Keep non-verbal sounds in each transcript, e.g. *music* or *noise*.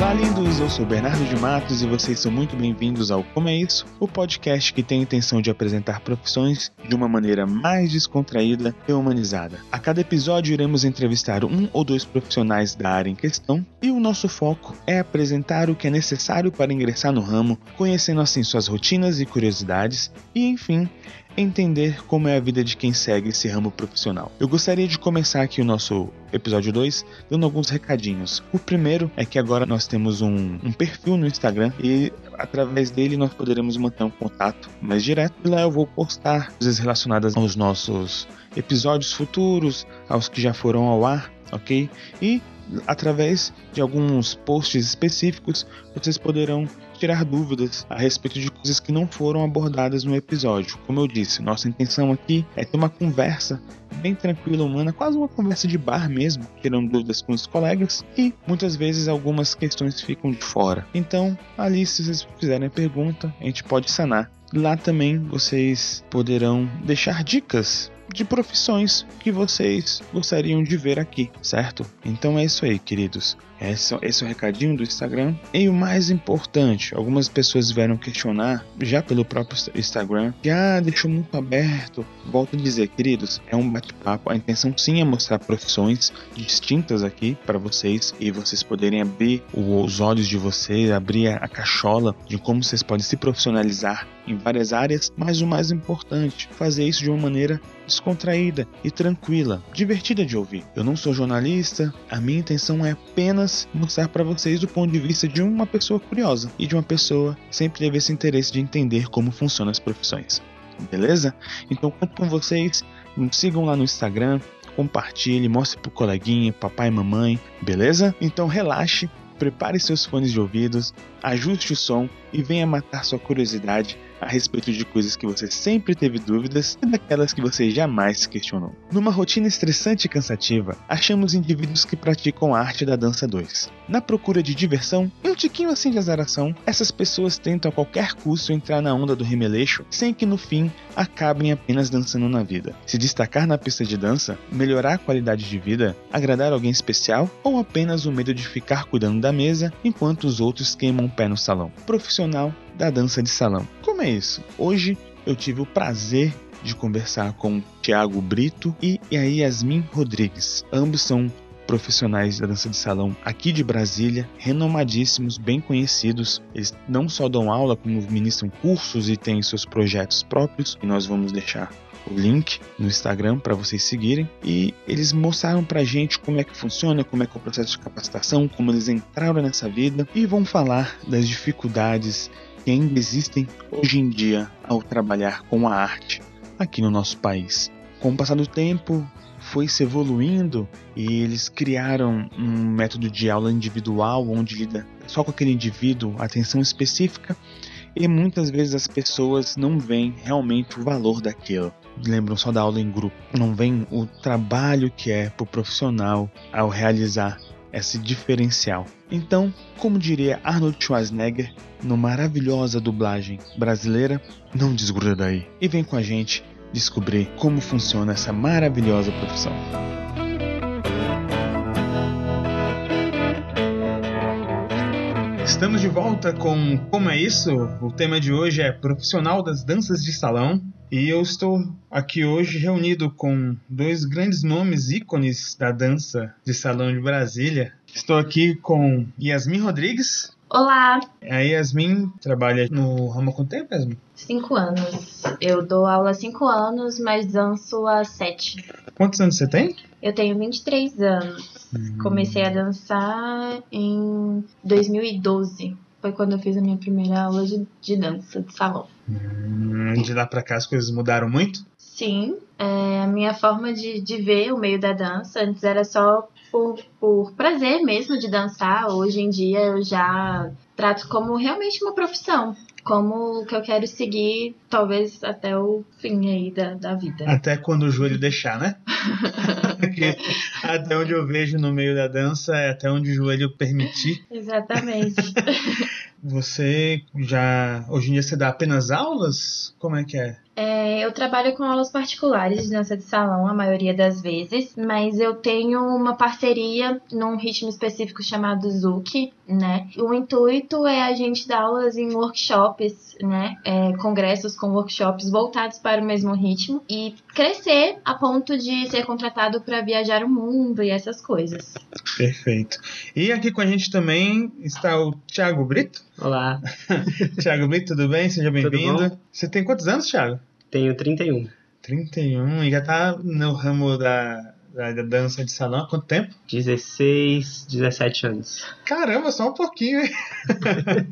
Olá, lindos! Eu sou Bernardo de Matos e vocês são muito bem-vindos ao Como é Isso, o podcast que tem a intenção de apresentar profissões de uma maneira mais descontraída e humanizada. A cada episódio iremos entrevistar um ou dois profissionais da área em questão e o nosso foco é apresentar o que é necessário para ingressar no ramo, conhecendo assim suas rotinas e curiosidades e, enfim, entender como é a vida de quem segue esse ramo profissional. Eu gostaria de começar aqui o nosso episódio 2 dando alguns recadinhos. O primeiro é que agora nós temos um, um perfil no Instagram e através dele nós poderemos manter um contato mais direto. E lá eu vou postar coisas relacionadas aos nossos episódios futuros, aos que já foram ao ar, ok? E através de alguns posts específicos vocês poderão tirar dúvidas a respeito de coisas que não foram abordadas no episódio. Como eu disse, nossa intenção aqui é ter uma conversa bem tranquila, humana, quase uma conversa de bar mesmo, tirando dúvidas com os colegas e muitas vezes algumas questões ficam de fora. Então, ali, se vocês fizerem a pergunta, a gente pode sanar. Lá também vocês poderão deixar dicas de profissões que vocês gostariam de ver aqui, certo? Então é isso aí, queridos. Esse, esse é o recadinho do Instagram. E o mais importante, algumas pessoas vieram questionar, já pelo próprio Instagram, que ah, deixou muito aberto. Volto a dizer, queridos, é um bate-papo. A intenção sim é mostrar profissões distintas aqui para vocês e vocês poderem abrir os olhos de vocês, abrir a cachola de como vocês podem se profissionalizar em várias áreas, mas o mais importante, fazer isso de uma maneira descontraída e tranquila, divertida de ouvir. Eu não sou jornalista, a minha intenção é apenas mostrar para vocês do ponto de vista de uma pessoa curiosa e de uma pessoa que sempre teve esse interesse de entender como funcionam as profissões. Beleza? Então conto com vocês, me sigam lá no Instagram, compartilhe, mostre pro coleguinha, papai e mamãe, beleza? Então relaxe, prepare seus fones de ouvidos, ajuste o som e venha matar sua curiosidade a respeito de coisas que você sempre teve dúvidas e daquelas que você jamais questionou. Numa rotina estressante e cansativa, achamos indivíduos que praticam a arte da dança 2. Na procura de diversão e um tiquinho assim de azaração, essas pessoas tentam a qualquer custo entrar na onda do remeleixo sem que no fim acabem apenas dançando na vida. Se destacar na pista de dança, melhorar a qualidade de vida, agradar alguém especial ou apenas o medo de ficar cuidando da mesa enquanto os outros queimam o pé no salão. Profissional da dança de salão. Como é isso? Hoje eu tive o prazer de conversar com Tiago Brito e a Yasmin Rodrigues. Ambos são profissionais da dança de salão aqui de Brasília, renomadíssimos, bem conhecidos. Eles não só dão aula, como ministram cursos e têm seus projetos próprios, e nós vamos deixar o link no Instagram para vocês seguirem. E eles mostraram pra gente como é que funciona, como é que é o processo de capacitação, como eles entraram nessa vida e vão falar das dificuldades que ainda existem hoje em dia ao trabalhar com a arte aqui no nosso país. Com o passar do tempo, foi se evoluindo e eles criaram um método de aula individual onde lida só com aquele indivíduo, atenção específica, e muitas vezes as pessoas não veem realmente o valor daquilo. Lembram só da aula em grupo, não veem o trabalho que é para o profissional ao realizar esse diferencial. Então, como diria Arnold Schwarzenegger, no maravilhosa dublagem brasileira, não desgruda daí e vem com a gente descobrir como funciona essa maravilhosa profissão. Estamos de volta com Como é Isso? O tema de hoje é Profissional das Danças de Salão. E eu estou aqui hoje reunido com dois grandes nomes ícones da dança de salão de Brasília. Estou aqui com Yasmin Rodrigues. Olá! A Yasmin trabalha no ramo com tempo, Yasmin? Cinco anos. Eu dou aula há cinco anos, mas danço há sete. Quantos anos você tem? Eu tenho 23 anos. Hum. Comecei a dançar em 2012. Foi quando eu fiz a minha primeira aula de, de dança de salão. Hum, de lá pra cá as coisas mudaram muito? Sim. É, a minha forma de, de ver o meio da dança antes era só por, por prazer mesmo de dançar. Hoje em dia eu já trato como realmente uma profissão como que eu quero seguir, talvez até o fim aí da, da vida. Até quando o joelho deixar, né? *laughs* até onde eu vejo no meio da dança é até onde o joelho permitir. Exatamente. *laughs* Você já. Hoje em dia você dá apenas aulas? Como é que é? É, eu trabalho com aulas particulares de dança de salão a maioria das vezes, mas eu tenho uma parceria num ritmo específico chamado Zuki, né? O intuito é a gente dar aulas em workshops, né? É, congressos com workshops voltados para o mesmo ritmo e crescer a ponto de ser contratado para viajar o mundo e essas coisas. Perfeito. E aqui com a gente também está o Thiago Brito. Olá. *laughs* Thiago Brito, tudo bem? Seja bem-vindo. Você tem quantos anos, Thiago? Tenho 31. 31 e já tá no ramo da, da, da dança de salão há quanto tempo? 16, 17 anos. Caramba, só um pouquinho, hein?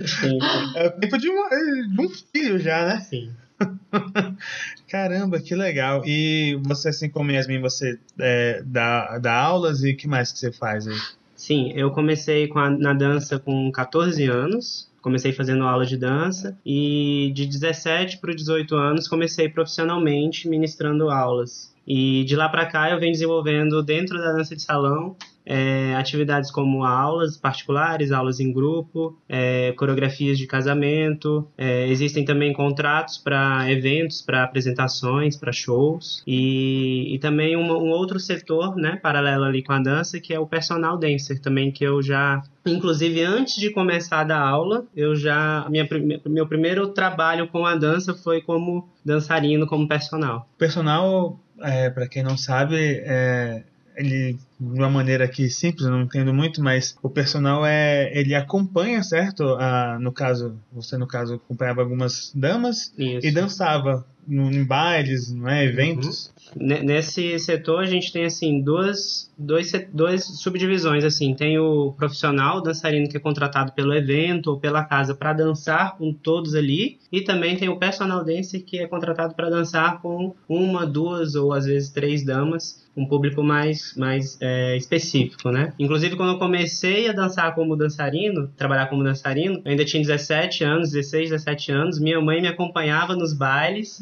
Sim. *laughs* É o tempo de, uma, de um filho já, né? Sim. *laughs* Caramba, que legal. E você, assim como Yasmin, você é, dá, dá aulas e o que mais que você faz aí? Sim, eu comecei com a- na dança com 14 anos. Comecei fazendo aula de dança e de 17 para 18 anos comecei profissionalmente ministrando aulas. E de lá para cá eu venho desenvolvendo dentro da dança de salão é, atividades como aulas particulares, aulas em grupo, é, coreografias de casamento. é, existem também contratos para eventos, para apresentações, para shows. E, e também uma- um outro setor, né, paralelo ali com a dança, que é o personal dancer também, que eu já Inclusive, antes de começar a dar aula, eu já. Minha, meu primeiro trabalho com a dança foi como dançarino, como personal. Personal, é, para quem não sabe, é, ele de uma maneira aqui simples, eu não entendo muito, mas o personal é ele acompanha, certo? Ah, no caso, você no caso acompanhava algumas damas Isso. e dançava em bailes, não é, eventos. Ne- Nesse setor a gente tem assim duas, se- duas subdivisões assim. Tem o profissional, o dançarino que é contratado pelo evento ou pela casa para dançar com todos ali, e também tem o personal dancer que é contratado para dançar com uma, duas ou às vezes três damas, um público mais mais é, específico, né? Inclusive quando eu comecei a dançar como dançarino, trabalhar como dançarino, eu ainda tinha 17 anos, 16, 17 anos, minha mãe me acompanhava nos bailes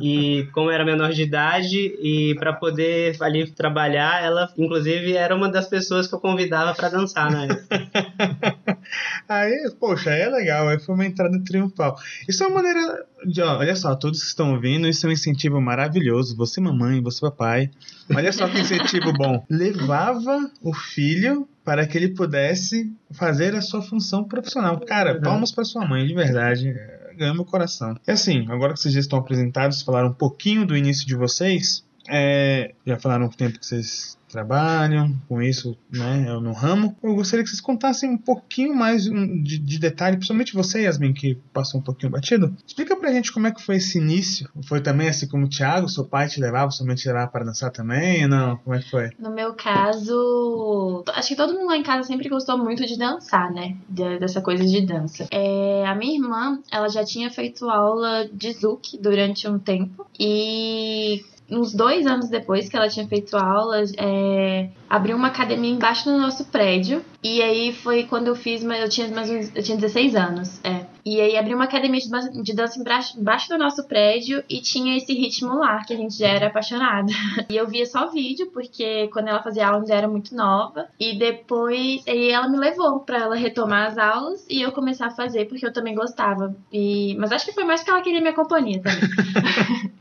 e como era menor de idade e para poder ali trabalhar, ela inclusive era uma das pessoas que eu convidava para dançar época. *laughs* Aí, poxa, é legal, aí foi uma entrada triunfal. Isso é uma maneira de, ó, olha só, todos que estão ouvindo, isso é um incentivo maravilhoso. Você, mamãe, você, papai. Olha só que incentivo *laughs* bom. Levava o filho para que ele pudesse fazer a sua função profissional. Cara, Uhum. palmas para sua mãe, de verdade. Ganhou meu coração. E assim, agora que vocês já estão apresentados, falaram um pouquinho do início de vocês, é, já falaram o tempo que vocês trabalham com isso, né, no ramo. Eu gostaria que vocês contassem um pouquinho mais de, de detalhe, principalmente você, Yasmin, que passou um pouquinho batido. Explica pra gente como é que foi esse início. Foi também assim como o Thiago, seu pai te levava, sua mãe te levava para dançar também? Não, como é que foi? No meu caso, acho que todo mundo lá em casa sempre gostou muito de dançar, né? De- dessa coisa de dança. É, a minha irmã, ela já tinha feito aula de Zouk durante um tempo e uns dois anos depois que ela tinha feito aula, é, abriu uma academia embaixo do nosso prédio. E aí foi quando eu fiz, eu tinha mais uns, eu tinha 16 anos, é. E aí abriu uma academia de, dan- de dança embaixo, do nosso prédio e tinha esse ritmo lá, que a gente já era apaixonada. *laughs* E eu via só vídeo, porque quando ela fazia aula eu ainda era muito nova. E depois aí ela me levou pra ela retomar as aulas e eu começar a fazer, porque eu também gostava. E... Mas acho que foi mais porque ela queria minha companhia também. *laughs*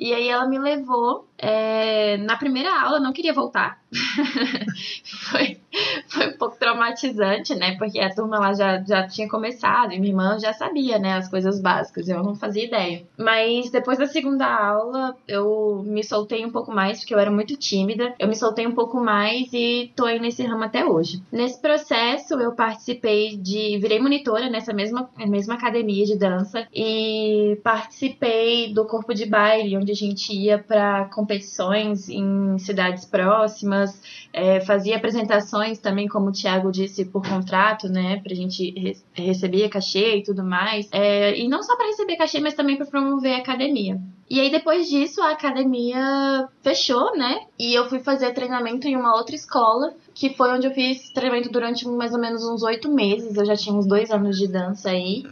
E aí ela me levou. É, na primeira aula, eu não queria voltar. *laughs* foi, foi um pouco traumatizante, né? Porque a turma lá já, já tinha começado e minha irmã já sabia, né? As coisas básicas. Eu não fazia ideia. Mas depois da segunda aula, eu me soltei um pouco mais, porque eu era muito tímida. Eu me soltei um pouco mais e tô aí nesse ramo até hoje. Nesse processo, eu participei de. Virei monitora nessa mesma, mesma academia de dança e participei do corpo de baile, onde a gente ia para competições em cidades próximas, é, fazia apresentações também, como o Thiago disse, por contrato, né? Pra gente re receber cachê e tudo mais. É, e não só para receber cachê, mas também para promover a academia. E aí, depois disso, a academia fechou, né? E eu fui fazer treinamento em uma outra escola, que foi onde eu fiz treinamento durante mais ou menos uns oito meses. Eu já tinha uns dois anos de dança aí.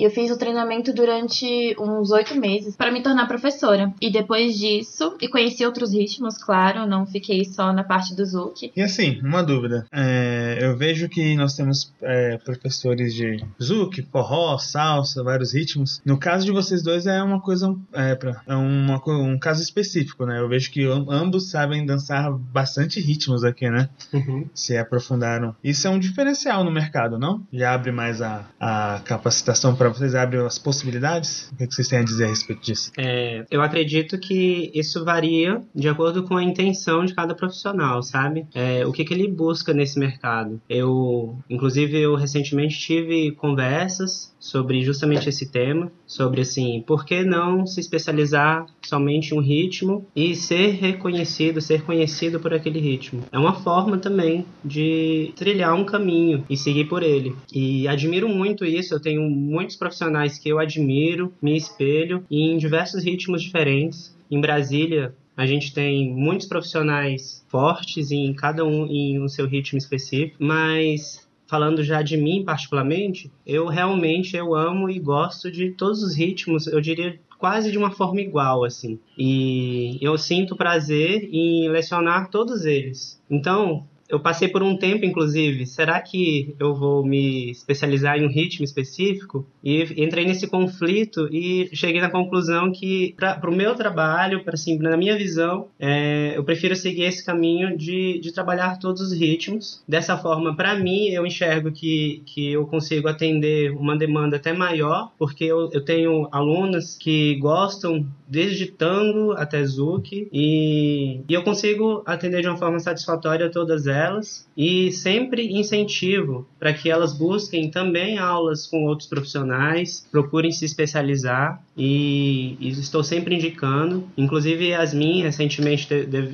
E eu fiz o treinamento durante uns oito meses para me tornar professora. E depois disso, e conheci outros ritmos, claro, não fiquei só na parte do Zouk. E assim, uma dúvida. É, eu vejo que nós temos é, professores de zouk, forró, salsa, vários ritmos. No caso de vocês dois é uma coisa, é, pra, é uma, um caso específico, né? Eu vejo que ambos sabem dançar bastante ritmos aqui, né? Uhum. Se aprofundaram. Isso é um diferencial no mercado, não? Já abre mais a, a capacitação para vocês, abre as possibilidades? O que, é que vocês têm a dizer a respeito disso? É, eu acredito que isso varia de acordo com a intenção de cada profissional, sabe? É, o que, que ele busca nesse mercado. Eu, inclusive, eu recentemente tive conversas sobre justamente esse tema, sobre assim, por que não se especializar somente em um ritmo e ser reconhecido, ser conhecido por aquele ritmo. É uma forma também de trilhar um caminho e seguir por ele. E admiro muito isso, eu tenho muitos profissionais que eu admiro, me espelho em diversos ritmos diferentes. Em Brasília, a gente tem muitos profissionais fortes em cada um em um seu ritmo específico, mas falando já de mim particularmente, eu realmente eu amo e gosto de todos os ritmos, eu diria quase de uma forma igual assim. E eu sinto prazer em lecionar todos eles. Então, eu passei por um tempo, inclusive, será que eu vou me especializar em um ritmo específico? E entrei nesse conflito e cheguei na conclusão que, para o meu trabalho, para assim, na minha visão, é, eu prefiro seguir esse caminho de, de trabalhar todos os ritmos. Dessa forma, para mim, eu enxergo que, que eu consigo atender uma demanda até maior, porque eu, eu tenho alunas que gostam desde tango até zouk e, e eu consigo atender de uma forma satisfatória todas elas. E sempre incentivo para que elas busquem também aulas com outros profissionais, procurem se especializar. E, e estou sempre indicando. Inclusive, Yasmin recentemente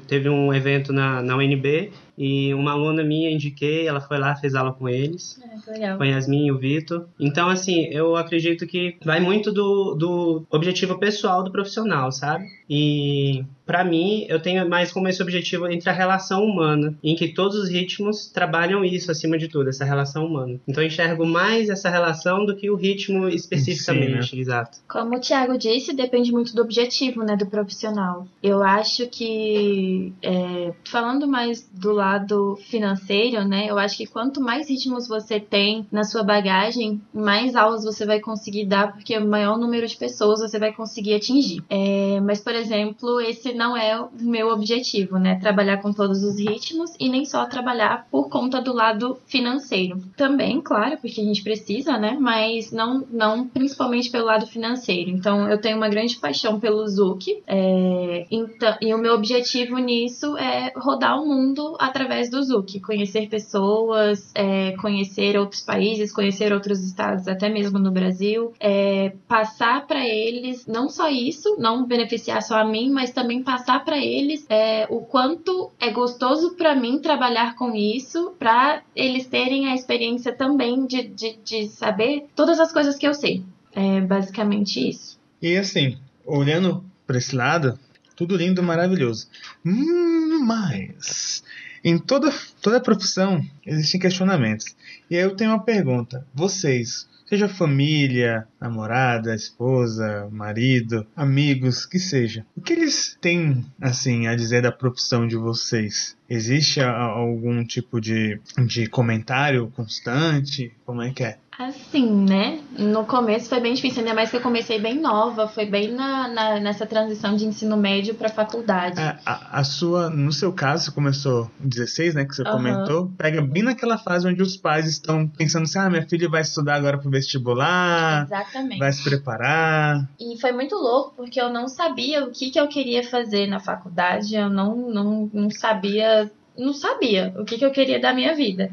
teve, um evento na, na UNB e uma aluna minha indiquei, ela foi lá, fez aula com eles. É, legal. Com a Yasmin e o Vitor. Então, assim, eu acredito que vai muito do, do objetivo pessoal do profissional, sabe? E para mim, eu tenho mais como esse objetivo entre a relação humana, em que todos os ritmos trabalham isso acima de tudo, essa relação humana. Então eu enxergo mais essa relação do que o ritmo especificamente, Sim, né? exato. Como o Thiago disse, depende muito do objetivo, né, do profissional. Eu acho que, é, falando mais do lado financeiro, né, eu acho que quanto mais ritmos você tem na sua bagagem, mais aulas você vai conseguir dar, porque o maior número de pessoas você vai conseguir atingir. É, mas, por exemplo, esse não é o meu objetivo, né? Trabalhar com todos os ritmos e nem só trabalhar por conta do lado financeiro. Também, claro, porque a gente precisa, né? Mas não, não principalmente pelo lado financeiro. Então, eu tenho uma grande paixão pelo Zouk. É, então, e o meu objetivo nisso é rodar o mundo através do Zouk. Conhecer pessoas, é, conhecer outros países, conhecer outros estados, até mesmo no Brasil. É, passar para eles não só isso, não beneficiar só a mim, mas também passar para eles é, o quanto é gostoso para mim trabalhar com isso, para eles terem a experiência também de, de, de saber todas as coisas que eu sei. É basicamente isso. E assim, olhando para esse lado, tudo lindo, maravilhoso. Hum, mas em toda, toda profissão existem questionamentos. E aí eu tenho uma pergunta. Vocês, seja família, namorada, esposa, marido, amigos, que seja. O que eles têm, assim, a dizer da profissão de vocês? Existe algum tipo de, de comentário constante? Como é que é? Assim, né? No começo foi bem difícil, ainda mais que eu comecei bem nova, foi bem na, na nessa transição de ensino médio para faculdade. É, a, a, sua, no seu caso, você começou 16, né? Que você uhum. comentou, pega bem naquela fase onde os pais estão pensando assim: ah, minha filha vai estudar agora pro vestibular, Exatamente. vai se preparar. E foi muito louco, porque eu não sabia o que, que eu queria fazer na faculdade, eu não, não, não sabia, não sabia o que, que eu queria da minha vida.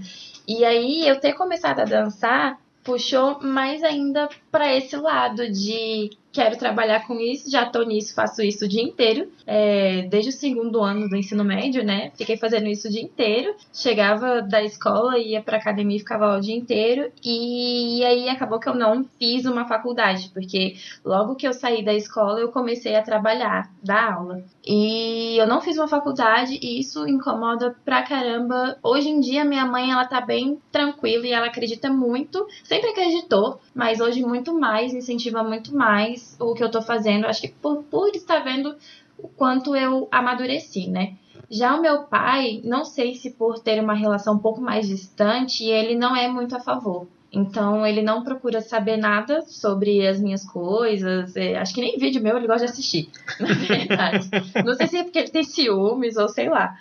E aí, eu ter começado a dançar puxou mais ainda para esse lado de quero trabalhar com isso, já tô nisso, faço isso o dia inteiro, é, desde o segundo ano do ensino médio, né? Fiquei fazendo isso o dia inteiro. Chegava da escola, ia pra academia e ficava o dia inteiro. E aí acabou que eu não fiz uma faculdade, porque logo que eu saí da escola, eu comecei a trabalhar, dar aula. E eu não fiz uma faculdade e isso incomoda pra caramba. Hoje em dia, minha mãe, ela tá bem tranquila e ela acredita muito, sempre acreditou, mas hoje muito mais, incentiva muito mais o que eu tô fazendo. Acho que por, por estar vendo o quanto eu amadureci, né? Já o meu pai, não sei se por ter uma relação um pouco mais distante, ele não é muito a favor. Então ele não procura saber nada sobre as minhas coisas. É, acho que nem vídeo meu ele gosta de assistir, *laughs* na verdade. não sei se é porque ele tem ciúmes ou sei lá.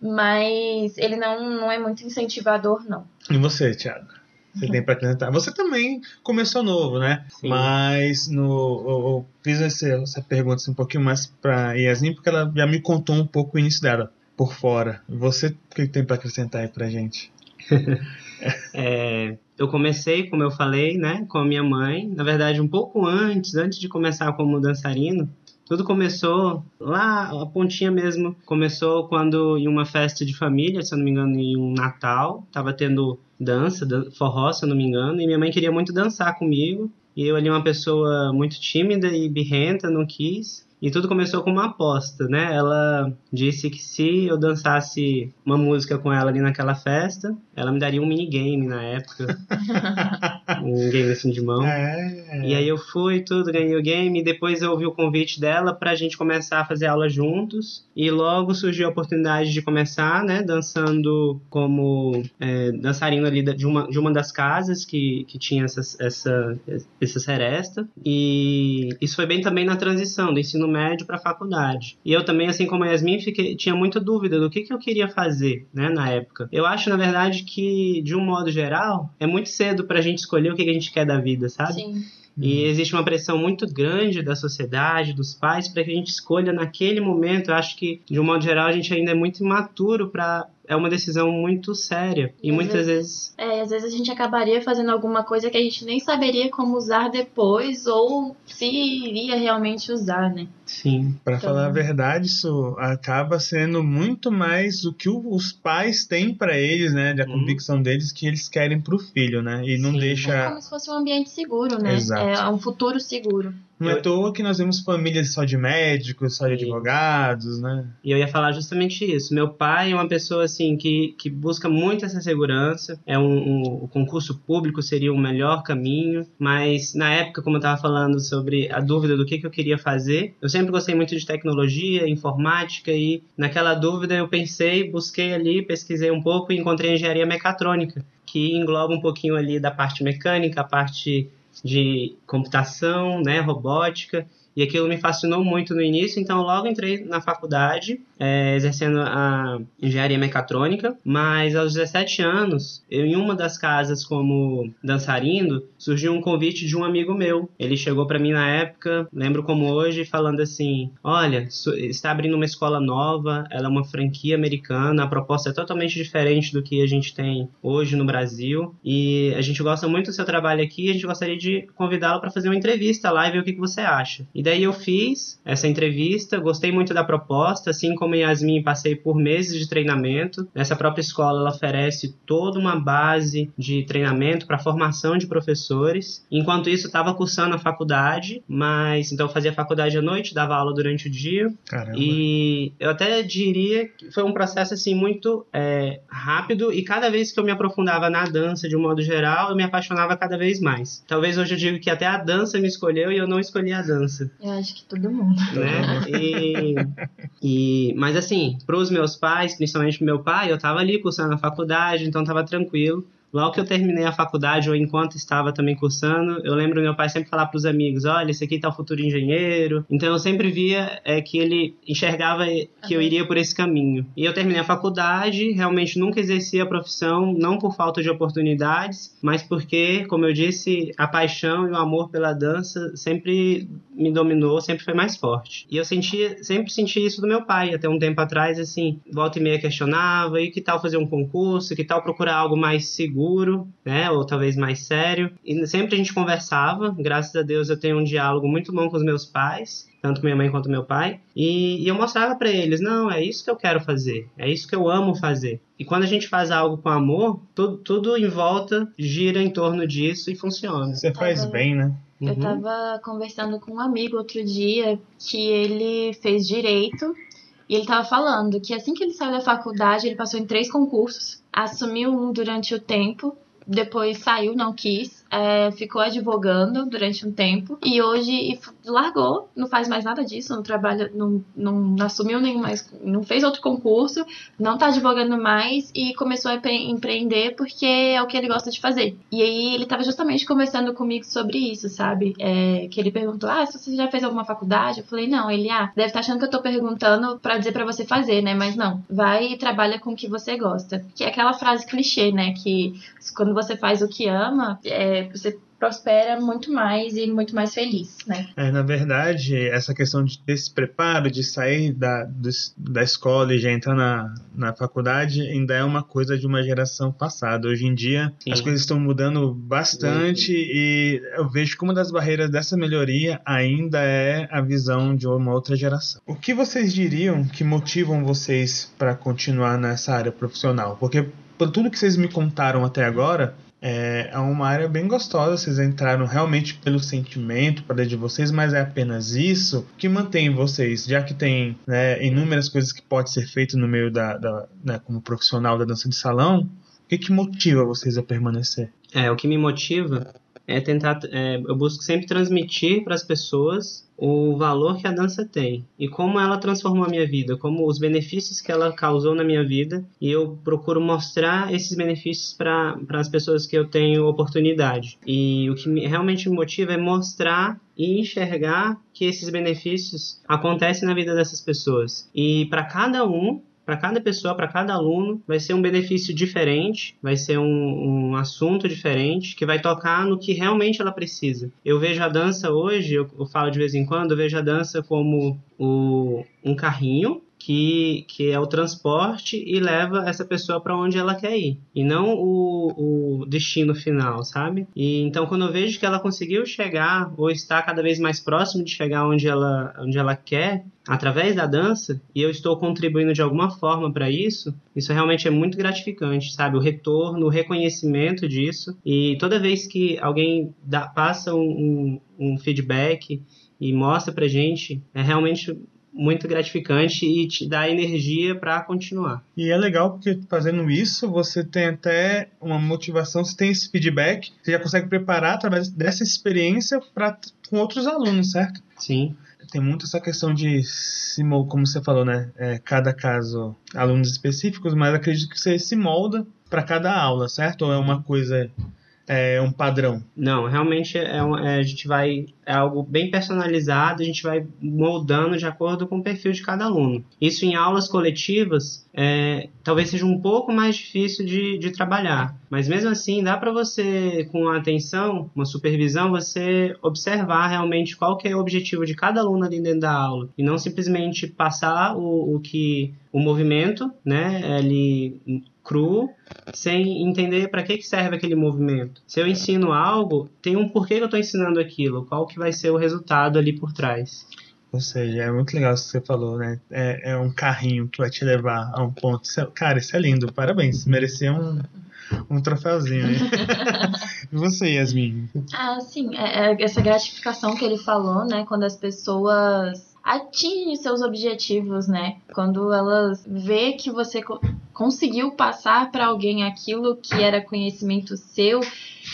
Mas ele não, não é muito incentivador, não. E você, Thiago? Você tem para acrescentar? Você também começou novo, né? Sim. Mas no, eu, eu fiz essa, pergunta assim, um pouquinho mais para Yasmin, porque ela já me contou um pouco o início dela por fora. Você, o que tem para acrescentar aí pra gente? *laughs* É, eu comecei, como eu falei, né, com a minha mãe. Na verdade, um pouco antes, antes de começar como dançarino, tudo começou lá, a pontinha mesmo. Começou quando em uma festa de família, se eu não me engano, em um Natal, tava tendo dança, dan- forró, se eu não me engano, e minha mãe queria muito dançar comigo. E eu ali, uma pessoa muito tímida e birrenta, não quis. E tudo começou com uma aposta, né? Ela disse que se eu dançasse uma música com ela ali naquela festa, ela me daria um minigame na época. *laughs* um game assim de mão. É. E aí eu fui, tudo, ganhei o game, e depois eu ouvi o convite dela pra gente começar a fazer aula juntos. E logo surgiu a oportunidade de começar, né, dançando como é, dançarino ali de uma, de uma das casas que, que tinha essa, essa, essa seresta. E isso foi bem também na transição do ensino médio pra faculdade. E eu também, assim como a Yasmin, fiquei, tinha muita dúvida do que, que eu queria fazer, né, na época. Eu acho, na verdade, que, de um modo geral, é muito cedo pra gente escolher o que, a gente quer da vida, sabe? Sim. E existe uma pressão muito grande da sociedade, dos pais, para que a gente escolha naquele momento. Eu acho que, de um modo geral, a gente ainda é muito imaturo para. É uma decisão muito séria. E Às muitas vezes. É, às vezes a gente acabaria fazendo alguma coisa que a gente nem saberia como usar depois ou se iria realmente usar, né? Sim. Para Então- falar a verdade, isso acaba sendo muito mais o que os pais têm para eles, né? Da Uhum. convicção deles que eles querem pro filho, né? E não Sim. É deixa. como se fosse um ambiente seguro, né? Exato. É um futuro seguro. Não é à toa que nós vemos famílias só de médicos, só de Sim. advogados, né? E eu ia falar justamente isso. Meu pai é uma pessoa assim que, que busca muito essa segurança. É um, um- o concurso público seria o melhor caminho, mas na época, como eu estava falando sobre a dúvida do que, que eu queria fazer, eu sempre gostei muito de tecnologia, informática e naquela dúvida eu pensei, busquei ali, pesquisei um pouco e encontrei engenharia mecatrônica, que engloba um pouquinho ali da parte mecânica, a parte de computação, né, robótica. E aquilo me fascinou muito no início, então logo entrei na faculdade, é, exercendo a engenharia mecatrônica, mas aos 17 anos, eu, em uma das casas como dançarino, surgiu um convite de um amigo meu. Ele chegou para mim na época, lembro como hoje, falando assim: Olha, está abrindo uma escola nova, ela é uma franquia americana, a proposta é totalmente diferente do que a gente tem hoje no Brasil, e a gente gosta muito do seu trabalho aqui, a gente gostaria de convidá-lo para fazer uma entrevista lá e ver o que, que você acha. E daí eu fiz essa entrevista, gostei muito da proposta, assim como a Yasmin, passei por meses de treinamento. Nessa própria escola, ela oferece toda uma base de treinamento para formação de professores. Enquanto isso, estava cursando a faculdade, mas então eu fazia faculdade à noite, dava aula durante o dia. Caramba. E eu até diria que foi um processo assim muito é, rápido e cada vez que eu me aprofundava na dança de um modo geral, eu me apaixonava cada vez mais. Talvez hoje eu digo que até a dança me escolheu e eu não escolhi a dança, Eu acho que todo mundo. né? *laughs* E, e mas assim, para os meus pais, principalmente pro meu pai, eu tava ali cursando a faculdade, então tava tranquilo. Logo que eu terminei a faculdade, ou enquanto estava também cursando, eu lembro meu pai sempre falar para os amigos: olha, esse aqui tá o futuro engenheiro. Então eu sempre via é, que ele enxergava que eu iria por esse caminho. E eu terminei a faculdade, realmente nunca exerci a profissão, não por falta de oportunidades, mas porque, como eu disse, a paixão e o amor pela dança sempre me dominou, sempre foi mais forte. E eu sentia, sempre senti isso do meu pai, até um tempo atrás, assim, volta e meia questionava, e que tal fazer um concurso, que tal procurar algo mais seguro, né, ou talvez mais sério. E sempre a gente conversava, graças a Deus eu tenho um diálogo muito bom com os meus pais, tanto com minha mãe quanto meu pai, e, e eu mostrava para eles, não, é isso que eu quero fazer, é isso que eu amo fazer. E quando a gente faz algo com amor, tudo, tudo em volta gira em torno disso e funciona. Você faz bem, né? Eu Uhum. tava conversando com um amigo outro dia que ele fez direito e ele tava falando que assim que ele saiu da faculdade, ele passou em três concursos, assumiu um durante o tempo, depois saiu, não quis, é, ficou advogando durante um tempo e hoje largou, não faz mais nada disso, não trabalha, não, não assumiu nenhum mais, não fez outro concurso, não tá advogando mais e começou a empreender porque é o que ele gosta de fazer. E aí ele tava justamente conversando comigo sobre isso, sabe? É, que ele perguntou: Ah, você já fez alguma faculdade? Eu falei, não, ele, ah, deve estar tá achando que eu tô perguntando para dizer para você fazer, né? Mas não, vai e trabalha com o que você gosta. Que é aquela frase clichê, né? Que quando você faz o que ama, é, você prospera muito mais e muito mais feliz, né? É, na verdade, essa questão de ter esse preparo, de sair da, da escola e já entrar na, na faculdade, ainda é uma coisa de uma geração passada. Hoje em dia, Sim. as coisas estão mudando bastante Sim. e eu vejo que uma das barreiras dessa melhoria ainda é a visão de uma outra geração. O que vocês diriam que motivam vocês para continuar nessa área profissional? Porque por tudo que vocês me contaram até agora, é, é uma área bem gostosa, vocês entraram realmente pelo sentimento para de vocês, mas é apenas isso que mantém vocês, já que tem né, inúmeras coisas que pode ser feito no meio da, da né, como profissional da dança de salão. O que, que motiva vocês a permanecer? É, o que me motiva é tentar, é, eu busco sempre transmitir para as pessoas o valor que a dança tem e como ela transformou a minha vida, como os benefícios que ela causou na minha vida e eu procuro mostrar esses benefícios para as pessoas que eu tenho oportunidade. E o que me, realmente me motiva é mostrar e enxergar que esses benefícios acontecem na vida dessas pessoas. E para cada um para cada pessoa, para cada aluno, vai ser um benefício diferente, vai ser um, um, assunto diferente, que vai tocar no que realmente ela precisa. Eu vejo a dança hoje, eu, eu falo de vez em quando, eu vejo a dança como o, um carrinho que, que é o transporte e leva essa pessoa para onde ela quer ir e não o, o destino final, sabe? E então quando eu vejo que ela conseguiu chegar ou está cada vez mais próximo de chegar onde ela, onde ela quer através da dança e eu estou contribuindo de alguma forma para isso, isso realmente é muito gratificante, sabe? O retorno, o reconhecimento disso e toda vez que alguém dá, passa um, um, feedback e mostra pra gente, é realmente muito gratificante e te dá energia para continuar. E é legal porque fazendo isso você tem até uma motivação, você tem esse feedback, você já consegue preparar através dessa experiência para com outros alunos, certo? Sim. Tem muito essa questão de, como você falou, né? É, cada caso, alunos específicos, mas acredito que você se molda para cada aula, certo? Ou é uma coisa é um padrão? Não, realmente é, é, a gente vai é algo bem personalizado, a gente vai moldando de acordo com o perfil de cada aluno. Isso em aulas coletivas é, talvez seja um pouco mais difícil de, de trabalhar, mas mesmo assim dá para você, com atenção, uma supervisão, você observar realmente qual que é o objetivo de cada aluno ali dentro da aula e não simplesmente passar o, o que o movimento, né, ele cru, sem entender para que, que serve aquele movimento. Se eu ensino algo, tem um porquê que eu estou ensinando aquilo, qual que vai ser o resultado ali por trás. Ou seja, é muito legal isso que você falou, né? É, é um carrinho que vai te levar a um ponto. É, cara, isso é lindo, parabéns. Merecia um, um troféuzinho aí. *laughs* e você, Yasmin? Ah, sim, é, é essa gratificação que ele falou, né? Quando as pessoas atingem seus objetivos, né? Quando elas vê que você conseguiu passar para alguém aquilo que era conhecimento seu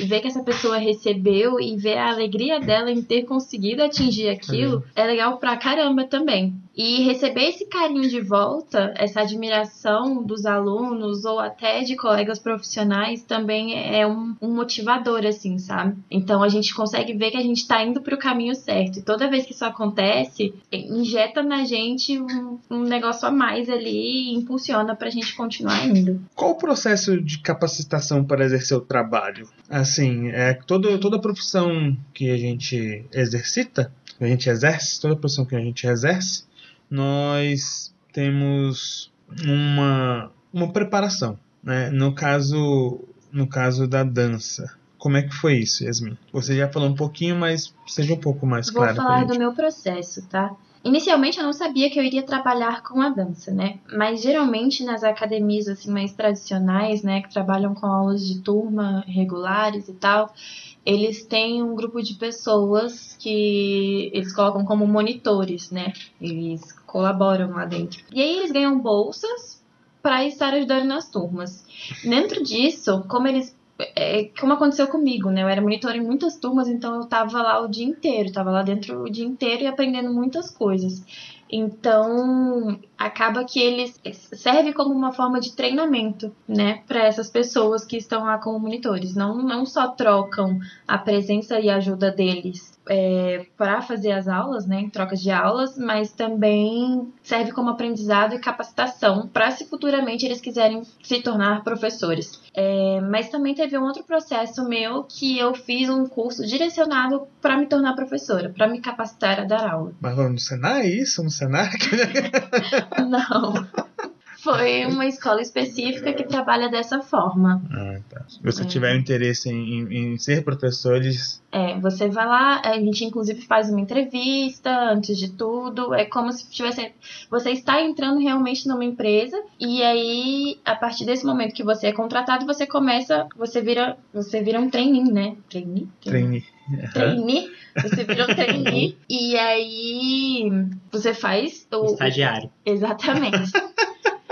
ver que essa pessoa recebeu e ver a alegria dela em ter conseguido atingir aquilo, é, é legal pra caramba também. E receber esse carinho de volta, essa admiração dos alunos ou até de colegas profissionais também é um, um motivador, assim, sabe? Então a gente consegue ver que a gente tá indo pro caminho certo. E toda vez que isso acontece, injeta na gente um, um negócio a mais ali e impulsiona pra gente continuar indo. Qual o processo de capacitação para exercer o trabalho? Assim, é todo, toda profissão que a gente exercita, que a gente exerce, toda profissão que a gente exerce, nós temos uma, uma preparação. Né? No, caso, no caso da dança, como é que foi isso, Yasmin? Você já falou um pouquinho, mas seja um pouco mais claro. Vou falar do meu processo, tá? Inicialmente eu não sabia que eu iria trabalhar com a dança, né? Mas geralmente nas academias assim mais tradicionais, né, que trabalham com aulas de turma regulares e tal, eles têm um grupo de pessoas que eles colocam como monitores, né? Eles colaboram lá dentro. E aí eles ganham bolsas para estar ajudando nas turmas. Dentro disso, como eles é como aconteceu comigo, né? Eu era monitor em muitas turmas, então eu tava lá o dia inteiro, tava lá dentro o dia inteiro e aprendendo muitas coisas. Então, acaba que eles serve como uma forma de treinamento, né, para essas pessoas que estão lá como monitores. Não, não só trocam a presença e a ajuda deles é, para fazer as aulas, né, em trocas de aulas, mas também serve como aprendizado e capacitação para se futuramente eles quiserem se tornar professores. É, mas também teve um outro processo meu que eu fiz um curso direcionado para me tornar professora, para me capacitar a dar aula. Mas no Senai isso? No Senai? *laughs* Não. *laughs* Foi uma escola específica que trabalha dessa forma. Ah, tá. Se você é. tiver interesse em, em, em, ser professores. É, você vai lá, a gente inclusive faz uma entrevista antes de tudo. É como se tivesse. Você está entrando realmente numa empresa, e aí, a partir desse momento que você é contratado, você começa. Você vira. Você vira um trainee, né? Trainee? Trainee. Uhum. Trainee. Você vira um trainee. *laughs* e aí você faz o. Estagiário. Exatamente.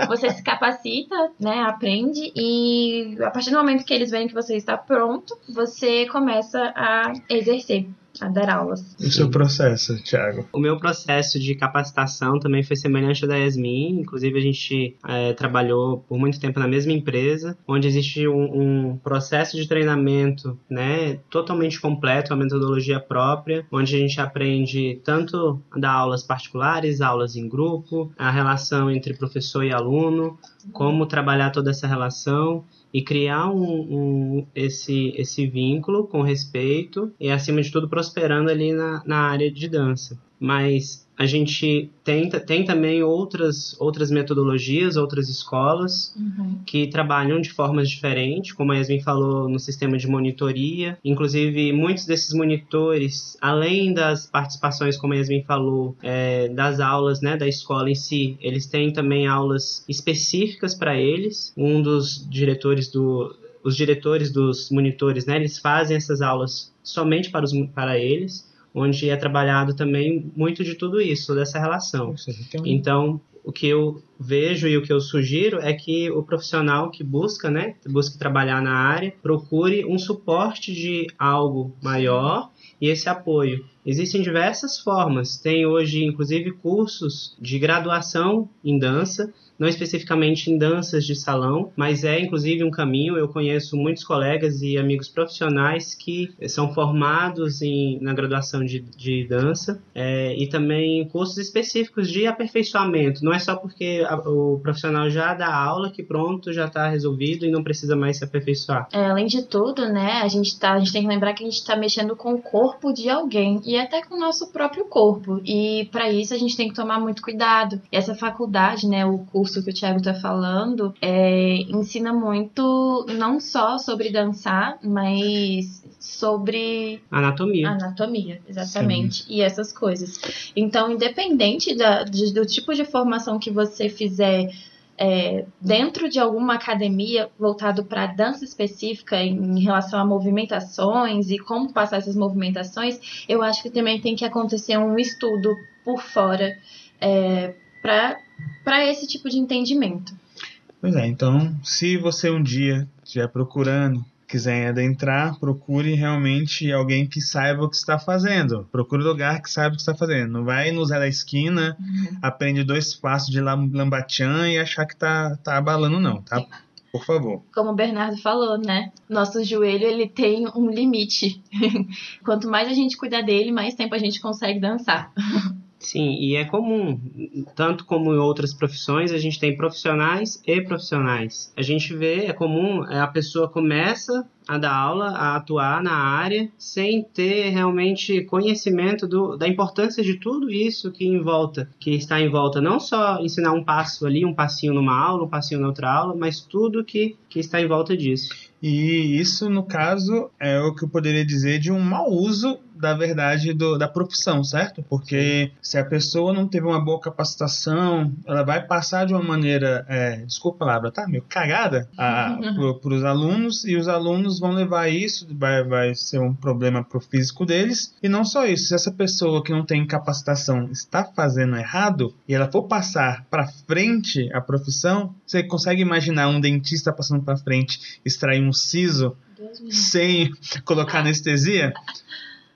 Você se capacita, né? Aprende e a partir do momento que eles veem que você está pronto, você começa a exercer a dar aulas. E o seu processo, Thiago? O meu processo de capacitação também foi semelhante ao da Yasmin. Inclusive, a gente é, trabalhou por muito tempo na mesma empresa, onde existe um, um, processo de treinamento né, totalmente completo, uma metodologia própria, onde a gente aprende tanto a dar aulas particulares, aulas em grupo, a relação entre professor e aluno, como trabalhar toda essa relação e criar um, um, esse, esse vínculo com respeito e, acima de tudo, prosperando ali na, na área de dança. Mas a gente tem, tem também outras, outras metodologias, outras escolas uhum. que trabalham de formas diferentes, como a Yasmin falou, no sistema de monitoria. Inclusive, muitos desses monitores, além das participações, como a Yasmin falou, é, das aulas né, da escola em si, eles têm também aulas específicas para eles. Um dos diretores do. Os diretores dos monitores, né, eles fazem essas aulas somente para, os, para eles onde é trabalhado também muito de tudo isso, dessa relação. Então, o que eu vejo e o que eu sugiro é que o profissional que busca, né, busca trabalhar na área, procure um suporte de algo maior e esse apoio. Existem diversas formas. Tem hoje, inclusive, cursos de graduação em dança não especificamente em danças de salão, mas é inclusive um caminho. Eu conheço muitos colegas e amigos profissionais que são formados em, na graduação de, de dança é, e também cursos específicos de aperfeiçoamento. Não é só porque a, o profissional já dá aula que pronto, já está resolvido e não precisa mais se aperfeiçoar. É, além de tudo, né, a gente, tá, a gente tem que lembrar que a gente está mexendo com o corpo de alguém e até com o nosso próprio corpo. E para isso a gente tem que tomar muito cuidado. E essa faculdade, né, o curso curso que o Thiago está falando é, ensina muito não só sobre dançar, mas sobre anatomia. Anatomia, exatamente. Sim. E essas coisas. Então, independente da, do tipo de formação que você fizer é, dentro de alguma academia voltado para dança específica em relação a movimentações e como passar essas movimentações, eu acho que também tem que acontecer um estudo por fora é, para esse tipo de entendimento. Pois é, então se você um dia estiver procurando, quiser adentrar, procure realmente alguém que saiba o que está fazendo. Procure lugar que saiba o que está fazendo. Não vai no Zé da Esquina, uhum. aprende dois passos de lambatian e achar que tá, tá abalando, não, tá? Por favor. Como o Bernardo falou, né? Nosso joelho ele tem um limite. *laughs* Quanto mais a gente cuidar dele, mais tempo a gente consegue dançar. *laughs* Sim, e é comum, tanto como em outras profissões, a gente tem profissionais e profissionais. A gente vê, é comum, é, a pessoa começa a dar aula, a atuar na área, sem ter realmente conhecimento do, da importância de tudo isso que em volta, que está em volta, não só ensinar um passo ali, um passinho numa aula, um passinho na outra aula, mas tudo que, que está em volta disso. E isso, no caso, é o que eu poderia dizer de um mau uso da verdade do, da profissão, certo? Porque se a pessoa não teve uma boa capacitação, ela vai passar de uma maneira, é, desculpa a palavra, tá? Meio cagada para os alunos e os alunos vão levar isso, vai, vai ser um problema pro físico deles. E não só isso, se essa pessoa que não tem capacitação está fazendo errado e ela for passar para frente a profissão, você consegue imaginar um dentista passando para frente, extrair um siso sem colocar *laughs* anestesia.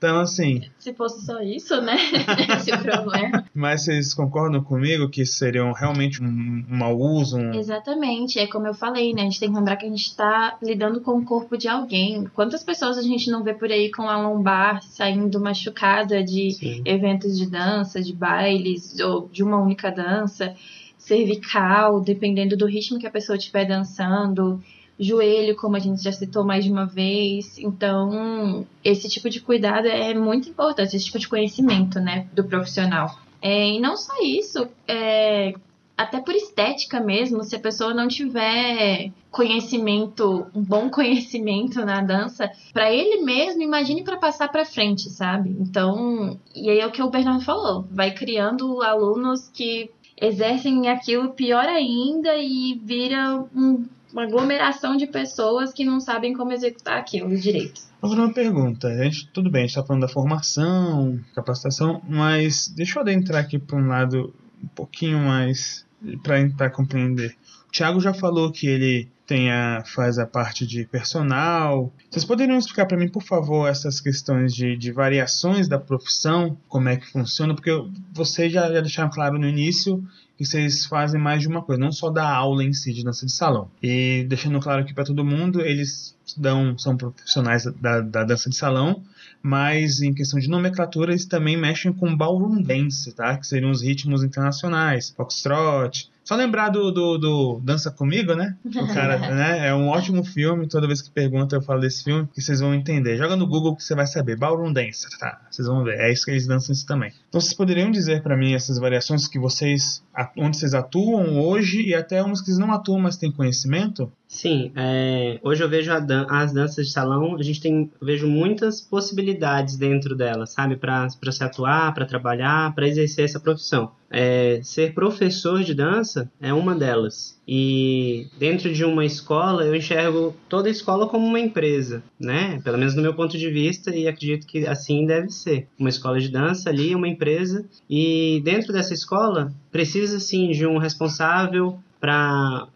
Então, assim. Se fosse só isso, né? *laughs* Esse problema. Mas vocês concordam comigo que seriam realmente um, um mau uso? Um... Exatamente. É como eu falei, né? A gente tem que lembrar que a gente está lidando com o corpo de alguém. Quantas pessoas a gente não vê por aí com a lombar saindo machucada de Sim. eventos de dança, de bailes, ou de uma única dança, cervical, dependendo do ritmo que a pessoa estiver dançando joelho, como a gente já citou mais de uma vez. Então, esse tipo de cuidado é muito importante, esse tipo de conhecimento, né, do profissional. É, e não só isso, é, até por estética mesmo, se a pessoa não tiver conhecimento, um bom conhecimento na dança, para ele mesmo, imagine para passar para frente, sabe? Então, e aí é o que o Bernardo falou, vai criando alunos que exercem aquilo pior ainda e vira um uma aglomeração de pessoas que não sabem como executar aquilo direito. Agora uma pergunta, a gente, tudo bem, a gente está falando da formação, capacitação, mas deixa eu adentrar aqui para um lado um pouquinho mais para tentar compreender. Thiago já falou que ele tem a, faz a parte de personal. Vocês poderiam explicar para mim, por favor, essas questões de, de, variações da profissão, como é que funciona? Porque vocês já, já deixaram claro no início que vocês fazem mais de uma coisa, não só da aula em si de dança de salão. E deixando claro aqui para todo mundo, eles dão, são profissionais da, da dança de salão, mas em questão de nomenclatura eles também mexem com ballroom dance, tá? Que seriam os ritmos internacionais, foxtrot, só lembrar do, do, do, Dança Comigo, né? O cara, *laughs* né? É um ótimo filme. Toda vez que pergunta, eu falo desse filme, que vocês vão entender. Joga no Google que você vai saber. Ballroom Dance, tá? Vocês vão ver. É isso que eles dançam isso também. Então, vocês poderiam dizer para mim essas variações que vocês, onde vocês atuam hoje e até umas que vocês não atuam, mas têm conhecimento? Sim, é, hoje eu vejo dan as danças de salão, a gente tem, vejo muitas possibilidades dentro delas, sabe, para se atuar, para trabalhar, para exercer essa profissão. É, ser professor de dança é uma delas. E dentro de uma escola, eu enxergo toda escola como uma empresa, né? Pelo menos no meu ponto de vista, e acredito que assim deve ser. Uma escola de dança ali, uma empresa, e dentro dessa escola precisa sim de um responsável para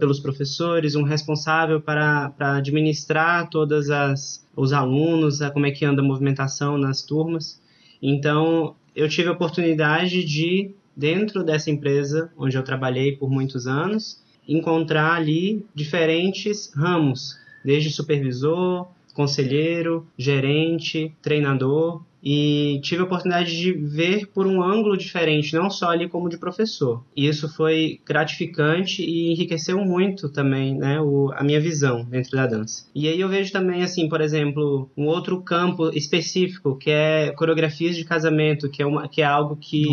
pelos professores, um responsável para, para administrar todas as os alunos, a, como é que anda a movimentação nas turmas. Então, eu tive a oportunidade de dentro dessa empresa onde eu trabalhei por muitos anos, encontrar ali diferentes ramos, desde supervisor, conselheiro, gerente, treinador, e tive a oportunidade de ver por um ângulo diferente, não só ali como de professor. E isso foi gratificante e enriqueceu muito também, né, o, a minha visão dentro da dança. E aí eu vejo também, assim, por exemplo, um outro campo específico que é coreografias de casamento, que é, uma, que é algo que,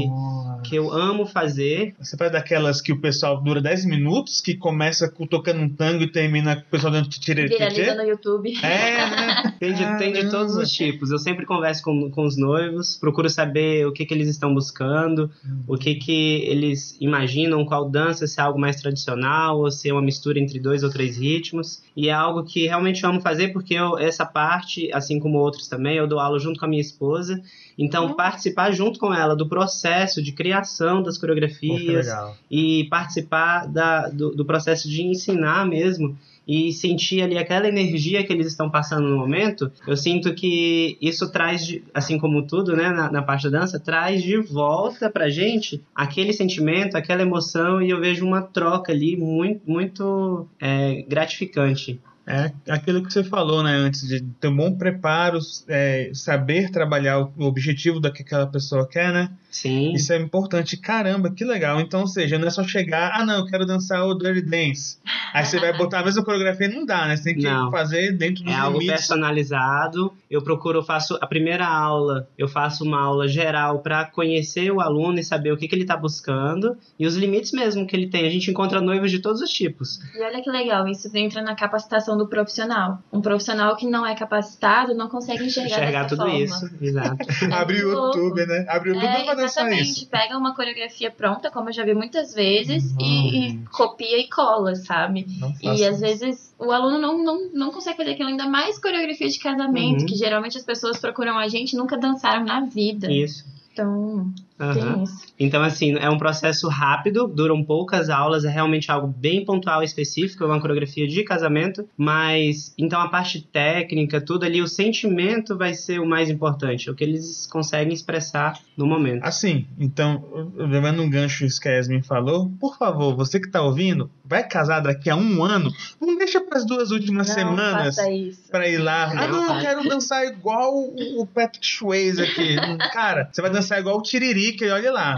que eu amo fazer. Você faz daquelas que o pessoal dura 10 minutos, que começa tocando um tango e termina com o pessoal dando tira Viraliza no YouTube. É, né? tem, de, tem de todos os tipos. Eu sempre converso com com os noivos, procuro saber o que, que eles estão buscando, uhum. o que, que eles imaginam, qual dança, se é algo mais tradicional ou se é uma mistura entre dois ou três ritmos. E é algo que realmente amo fazer porque eu, essa parte, assim como outros também, eu dou aula junto com a minha esposa. Então, uhum. participar junto com ela do processo de criação das coreografias e participar da, do, do processo de ensinar mesmo e sentir ali aquela energia que eles estão passando no momento, eu sinto que isso traz, assim como tudo, né, na, na parte da dança, traz de volta pra gente aquele sentimento, aquela emoção, e eu vejo uma troca ali muito, muito é, gratificante. É aquilo que você falou, né, antes de ter um bom preparo, é, saber trabalhar o objetivo da que aquela pessoa quer, né? Sim. Isso é importante. Caramba, que legal. Então, ou seja, não é só chegar, ah, não, eu quero dançar o Dirty Dance. Aí você vai botar a mesma coreografia, não dá, né? Você tem que não. fazer dentro dos é limites. É algo personalizado. Eu procuro, eu faço a primeira aula, eu faço uma aula geral para conhecer o aluno e saber o que, que ele está buscando e os limites mesmo que ele tem. A gente encontra noivos de todos os tipos. E olha que legal, isso entra na capacitação do profissional. Um profissional que não é capacitado não consegue enxergar, enxergar tudo forma. isso, exato. *laughs* Abre o YouTube, né? Abre o YouTube é, exatamente. isso. Pega uma coreografia pronta, como eu já vi muitas vezes, e, e, copia e cola, sabe? E às vezes o aluno não, não, não consegue fazer aquilo, ainda mais coreografia de casamento, uhum. que geralmente as pessoas procuram a gente nunca dançaram na vida. Isso. Então, Uhum. Então, assim, é um processo rápido, duram poucas aulas, é realmente algo bem pontual e específico, é uma coreografia de casamento, mas então a parte técnica, tudo ali, o sentimento vai ser o mais importante, é o que eles conseguem expressar no momento. Assim, então, levando um gancho isso que a Yasmin falou, por favor, você que tá ouvindo, vai casar daqui a um ano, não deixa para as duas últimas Não semanas para ir lá. Ah, Não, não, eu quero dançar igual o Patrick Swayze aqui. *laughs* Cara, você vai dançar igual o Tiririca e olha lá.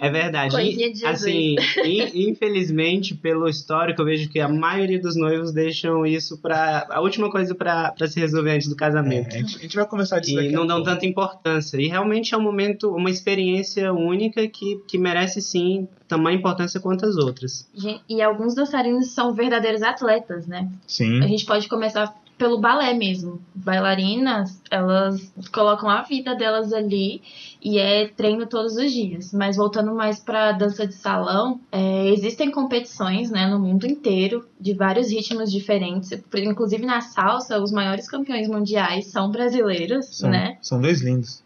É verdade. Coisinha E, de Jesus. assim, in- infelizmente, pelo histórico, eu vejo que a maioria dos noivos deixam isso para a última coisa para se resolver antes do É, casamento. a, gente, a gente vai conversar disso E não dão pouco. tanta importância. E realmente é um momento, uma experiência única que, que merece sim tamanha importância quanto as outras. E alguns dançarinos são verdadeiros atletas, né? Sim. A gente pode começar pelo balé mesmo. Bailarinas, elas colocam a vida delas ali e é treino todos os dias. Mas voltando mais para dança de salão, é, existem competições, né, no mundo inteiro de vários ritmos diferentes. Inclusive na salsa, os maiores campeões mundiais são brasileiros, São, né? são dois lindos.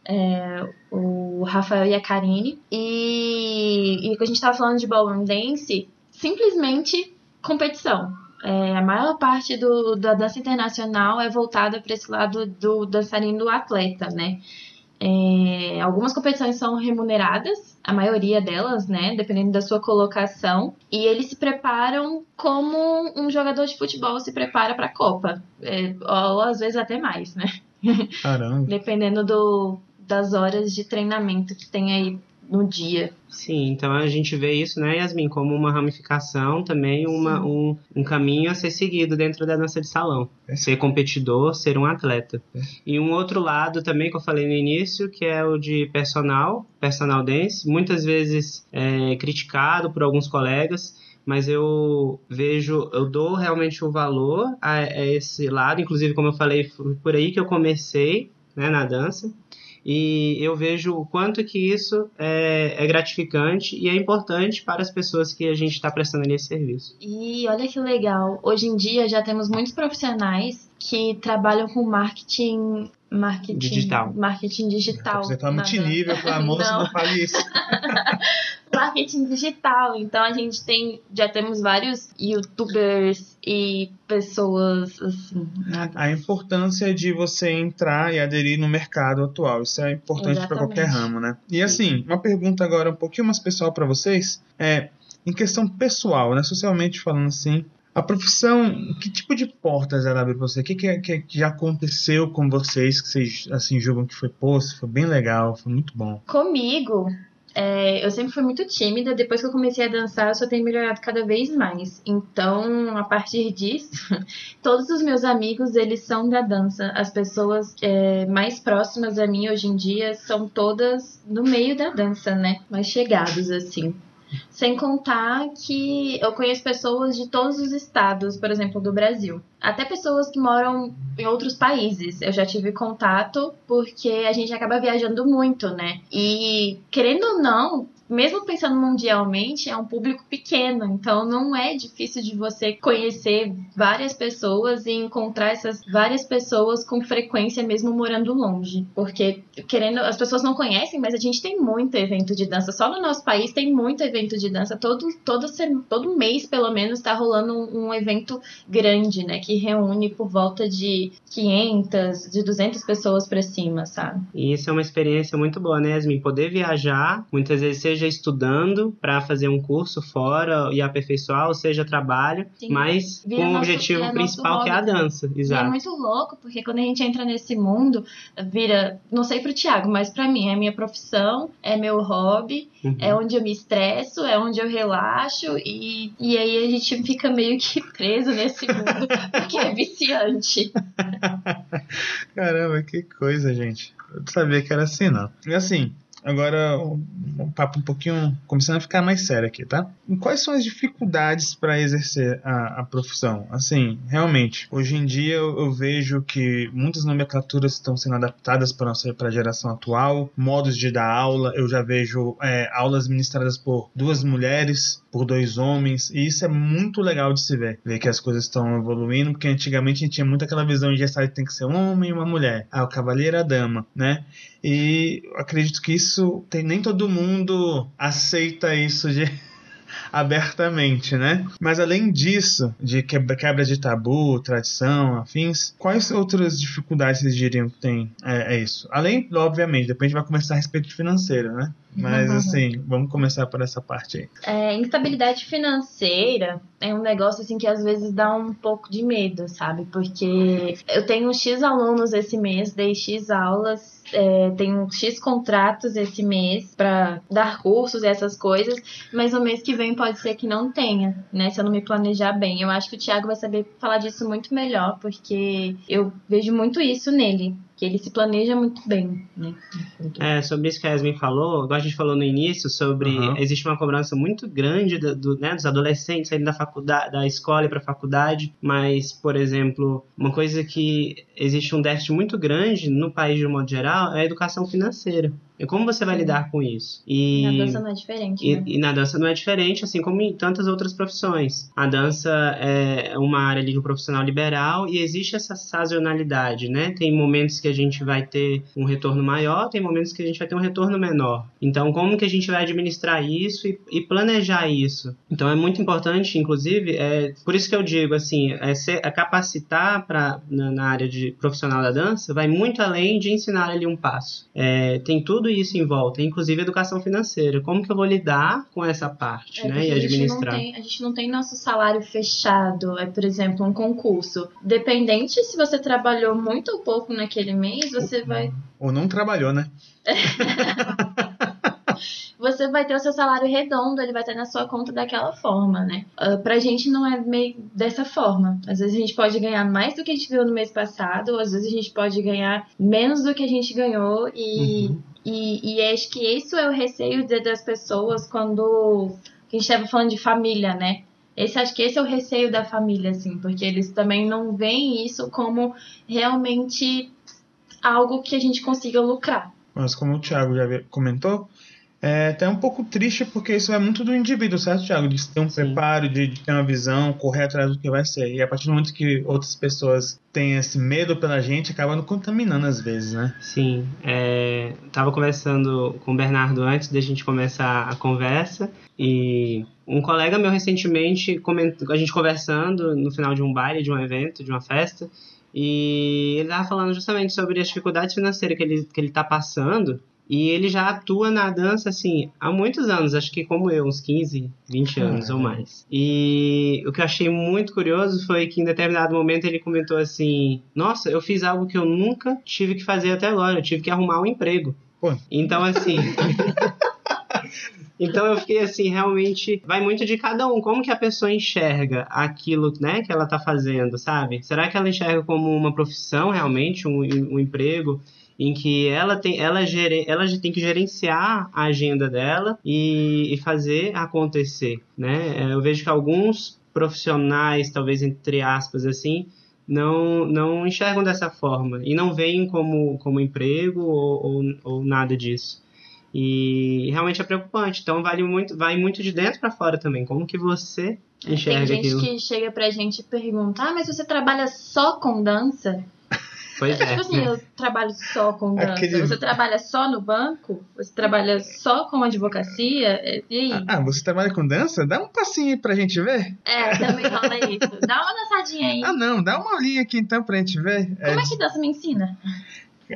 o Rafael e a Karine. E, e que a gente tava falando de ballroom dance, simplesmente competição. É, a maior parte do, da dança internacional é voltada para esse lado do dançarino atleta, né? É, algumas competições são remuneradas, a maioria delas, né? Dependendo da sua colocação. E eles se preparam como um jogador de futebol se prepara para a Copa. É, ou às vezes até mais, né? Caramba. *laughs* Dependendo do, das horas de treinamento que tem aí no dia. Sim, então a gente vê isso, né, Yasmin, como uma ramificação também, uma, um, um caminho a ser seguido dentro da dança de salão. É. Ser competidor, ser um atleta. É. E um outro lado também que eu falei no início, que é o de personal, personal dance, muitas vezes é, criticado por alguns colegas, mas eu vejo, eu dou realmente o valor a, a esse lado, inclusive como eu falei, foi por aí que eu comecei, né, na dança. E eu vejo o quanto que isso é, é gratificante e é importante para as pessoas que a gente está prestando ali esse serviço. E olha que legal, hoje em dia já temos muitos profissionais que trabalham com marketing, marketing Digital. marketing digital. Você tá na multinível, pelo amor, você Não. não fale isso. *laughs* marketing digital. Então a gente tem, já temos vários youtubers e pessoas assim. na- A importância de você entrar e aderir no mercado atual. Isso é importante para qualquer ramo, né? E assim, uma pergunta agora um pouquinho mais pessoal para vocês. É, em questão pessoal, né? Socialmente falando assim, a profissão, que tipo de portas ela abre para você? O que, que, é- que já aconteceu com vocês que vocês assim julgam que foi, pô, isso foi bem legal, foi muito bom? Comigo, é, eu sempre fui muito tímida. Depois que eu comecei a dançar, eu só tenho melhorado cada vez mais. Então, a partir disso, *laughs* todos os meus amigos, eles são da dança. As pessoas é, mais próximas a mim hoje em dia são todas no meio da dança, né? Mais chegados, assim. Sem contar que eu conheço pessoas de todos os estados, por exemplo, do Brasil. Até pessoas que moram em outros países. Eu já tive contato porque a gente acaba viajando muito, né? E querendo ou não, mesmo pensando mundialmente, é um público pequeno, então não é difícil de você conhecer várias pessoas e encontrar essas várias pessoas com frequência mesmo morando longe, porque querendo, as pessoas não conhecem, mas a gente tem muito evento de dança, só no nosso país tem muito evento de dança, todo todo todo mês pelo menos tá rolando um, evento grande, né, que reúne por volta de 500, de 200 pessoas pra cima, sabe? E isso é uma experiência muito boa, né, Yasmin? Poder viajar, muitas vezes seja estudando para fazer um curso fora e aperfeiçoar, ou seja, trabalho, Sim. mas com o nosso- objetivo é principal que é a dança. E é Exato. muito louco, porque quando a gente entra nesse mundo, vira, não sei pro Thiago, mas pra mim é minha profissão, é meu hobby, Uhum. é onde eu me estresso, é onde eu relaxo e, e aí a gente fica meio que *laughs* preso nesse mundo, porque é viciante. *laughs* Caramba, que coisa, gente. Eu não sabia que era assim, não. E assim, agora um, papo um pouquinho começando a ficar mais sério aqui, tá? Quais são as dificuldades para exercer a, a profissão? Assim, realmente, hoje em dia eu, eu vejo que muitas nomenclaturas estão sendo adaptadas para a geração atual, modos de dar aula, eu já vejo é, aulas ministradas por duas mulheres por dois homens, e isso é muito legal de se ver, ver que as coisas estão evoluindo, porque antigamente a gente tinha muito aquela visão de que tem que ser um homem e uma mulher, ah, o cavaleiro e a dama, né? E acredito que isso tem nem todo mundo aceita isso de abertamente, né? Mas além disso, de quebra de tabu, tradição, afins, quais outras dificuldades vocês diriam que tem é, é isso? Além, obviamente, depois a gente vai conversar a respeito financeiro, né? Mas uhum. assim, vamos começar por essa parte aí. É, instabilidade financeira é um negócio assim que às vezes dá um pouco de medo, sabe? Porque eu tenho X alunos esse mês, dei X aulas é, tenho X contratos esse mês para dar cursos e essas coisas, mas no mês que vem pode ser que não tenha, né? Se eu não me planejar bem. Eu acho que o Thiago vai saber falar disso muito melhor, porque eu vejo muito isso nele que ele se planeja muito bem, né? É, sobre isso que a Yasmin falou, igual a gente falou no início, sobre uhum. existe uma cobrança muito grande do, do né, dos adolescentes saindo da faculdade, da escola para a faculdade, mas, por exemplo, uma coisa que existe um déficit muito grande no país de um modo geral é a educação financeira. E como você vai lidar com isso? E na dança não é diferente. E, né? e, na dança não é diferente, assim como em tantas outras profissões. A dança é uma área ali do profissional liberal e existe essa sazonalidade, né? Tem momentos que a gente vai ter um retorno maior, tem momentos que a gente vai ter um retorno menor. Então, como que a gente vai administrar isso e, e planejar isso? Então, é muito importante, inclusive, é por isso que eu digo assim, é, ser, é capacitar para na, na, área de profissional da dança vai muito além de ensinar ali um passo. É, tem tudo isso em volta, inclusive educação financeira. Como que eu vou lidar com essa parte, é, né? E administrar. A gente, tem, a gente não tem nosso salário fechado, é, por exemplo, um concurso. Dependente se você trabalhou muito ou pouco naquele mês, você ou, vai. Ou não trabalhou, né? *laughs* você vai ter o seu salário redondo, ele vai estar na sua conta daquela forma, né? Uh, pra gente não é meio dessa forma. Às vezes a gente pode ganhar mais do que a gente ganhou no mês passado, ou às vezes a gente pode ganhar menos do que a gente ganhou e. Uhum e, e acho que isso é o receio das pessoas quando a gente estava falando de família, né? Esse acho que esse é o receio da família, assim, porque eles também não veem isso como realmente algo que a gente consiga lucrar. Mas como o Thiago já comentou, é até um pouco triste porque isso é muito do indivíduo, certo, Thiago? De ter um Sim. preparo, de, de, ter uma visão, correr atrás do que vai ser. E a partir do momento que outras pessoas têm esse medo pela gente, acaba nos contaminando às vezes, né? Sim. É, tava conversando com o Bernardo antes da gente começar a conversa e um colega meu recentemente, comentou, a gente conversando no final de um baile, de um evento, de uma festa, e ele estava falando justamente sobre as dificuldades financeiras que ele, que ele tá passando e ele já atua na dança, assim, há muitos anos, acho que como eu, uns 15, 20 anos ou mais. E o que eu achei muito curioso foi que em determinado momento ele comentou assim: Nossa, eu fiz algo que eu nunca tive que fazer até agora, eu tive que arrumar um emprego. Pô. Então, assim. *laughs* Então eu fiquei assim, realmente vai muito de cada um, como que a pessoa enxerga aquilo, né, que ela tá fazendo, sabe? Será que ela enxerga como uma profissão realmente, um, um emprego? Em que ela tem, ela, gere, ela tem que gerenciar a agenda dela e, e fazer acontecer, né? É, eu vejo que alguns profissionais, talvez entre aspas assim, não, não enxergam dessa forma e não veem como, como emprego ou, ou, ou nada disso. E realmente é preocupante. Então vale muito, vai muito de dentro para fora também. Como que você enxerga Tem gente aquilo? que chega pra gente e pergunta: "Ah, mas você trabalha só com dança?" Pois é. Tipo assim, eu trabalho só com dança. Aquele... Você trabalha só no banco? Você trabalha só com advocacia? É, e aí? Ah, você trabalha com dança? Dá um passinho aí pra gente ver. É, também rola isso. Dá uma dançadinha aí. Ah, não, dá uma olhinha aqui então pra gente ver. Como é, é que dança me ensina?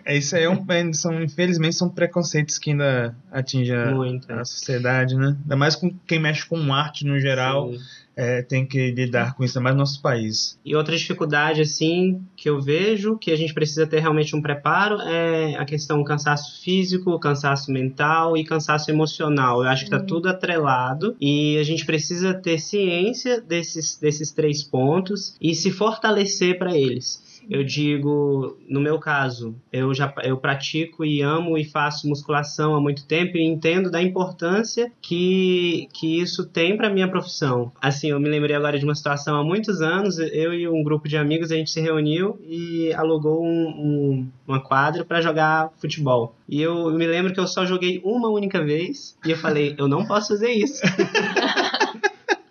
É, isso aí é um, é, são, infelizmente, são preconceitos que ainda atingem a, a sociedade, né? Ainda mais com quem mexe com arte no geral. Sim é, tem que lidar com isso, mais no nosso país. E outra dificuldade, assim, que eu vejo, que a gente precisa ter realmente um preparo, é a questão do cansaço físico, cansaço mental e cansaço emocional. Eu acho que está tudo atrelado e a gente precisa ter ciência desses, desses três pontos e se fortalecer para eles. Eu digo, no meu caso, eu já eu pratico e amo e faço musculação há muito tempo e entendo da importância que, que isso tem para minha profissão. Assim, eu me lembrei agora de uma situação há muitos anos, eu e um grupo de amigos a gente se reuniu e alugou um, um, uma quadra para jogar futebol. E eu, eu me lembro que eu só joguei uma única vez e eu falei, eu não posso fazer isso. *laughs*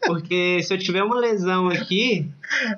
Porque se eu tiver uma lesão aqui,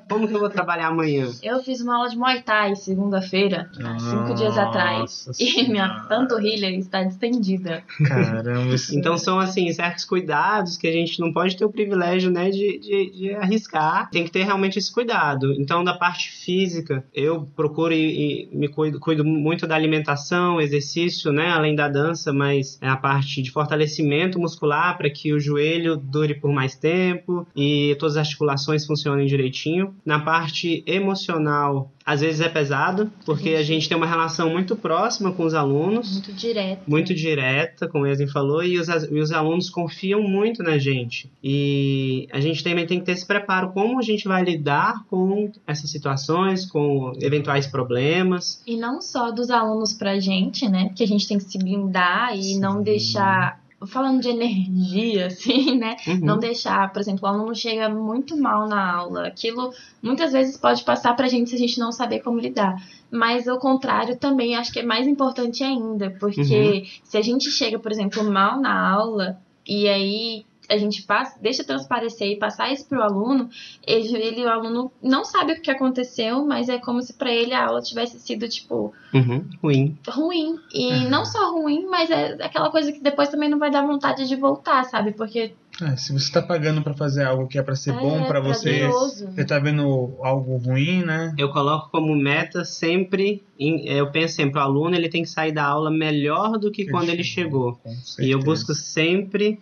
como que eu vou trabalhar amanhã? Eu fiz uma aula de Muay Thai segunda-feira, há cinco dias atrás. Nossa E minha Senhora. panturrilha está distendida. Caramba, isso- Então são assim certos cuidados que a gente não pode ter o privilégio, né, de, de, de arriscar. Tem que ter realmente esse cuidado. Então da parte física, eu procuro e, e me cuido, cuido muito da alimentação, exercício, né, além da dança, mas é a parte de fortalecimento muscular para que o joelho dure por mais tempo e todas as articulações funcionem direitinho. Na parte emocional, às vezes é pesado, porque a gente tem uma relação muito próxima com os alunos Muito direto. muito direta, como o Yasmin falou, e os, e os alunos confiam muito na gente. E a gente também tem que ter esse preparo, como a gente vai lidar com essas situações, com eventuais problemas. E não só dos alunos pra gente, né? Que a gente tem que se blindar e Sim. não deixar. Falando de energia, *laughs* assim, né? Uhum. Não deixar, por exemplo, o aluno chega muito mal na aula. Aquilo muitas vezes pode passar pra gente se a gente não saber como lidar. Mas o contrário também acho que é mais importante ainda, porque Uhum. se a gente chega, por exemplo, mal na aula e aí a gente passa, deixa transparecer e passar isso pro aluno, ele, ele o aluno não sabe o que aconteceu, mas é como se pra ele a aula tivesse sido tipo Uhum. Ruim. ruim. E Uhum. não só ruim, mas é aquela coisa que depois também não vai dar vontade de voltar, sabe? Porque É, se você tá pagando pra fazer algo que é pra ser É, bom pra você, você tá vendo algo ruim, né? Eu coloco como meta sempre, em- eu penso sempre, o aluno ele tem que sair da aula melhor do que quando ele chegou. E eu busco sempre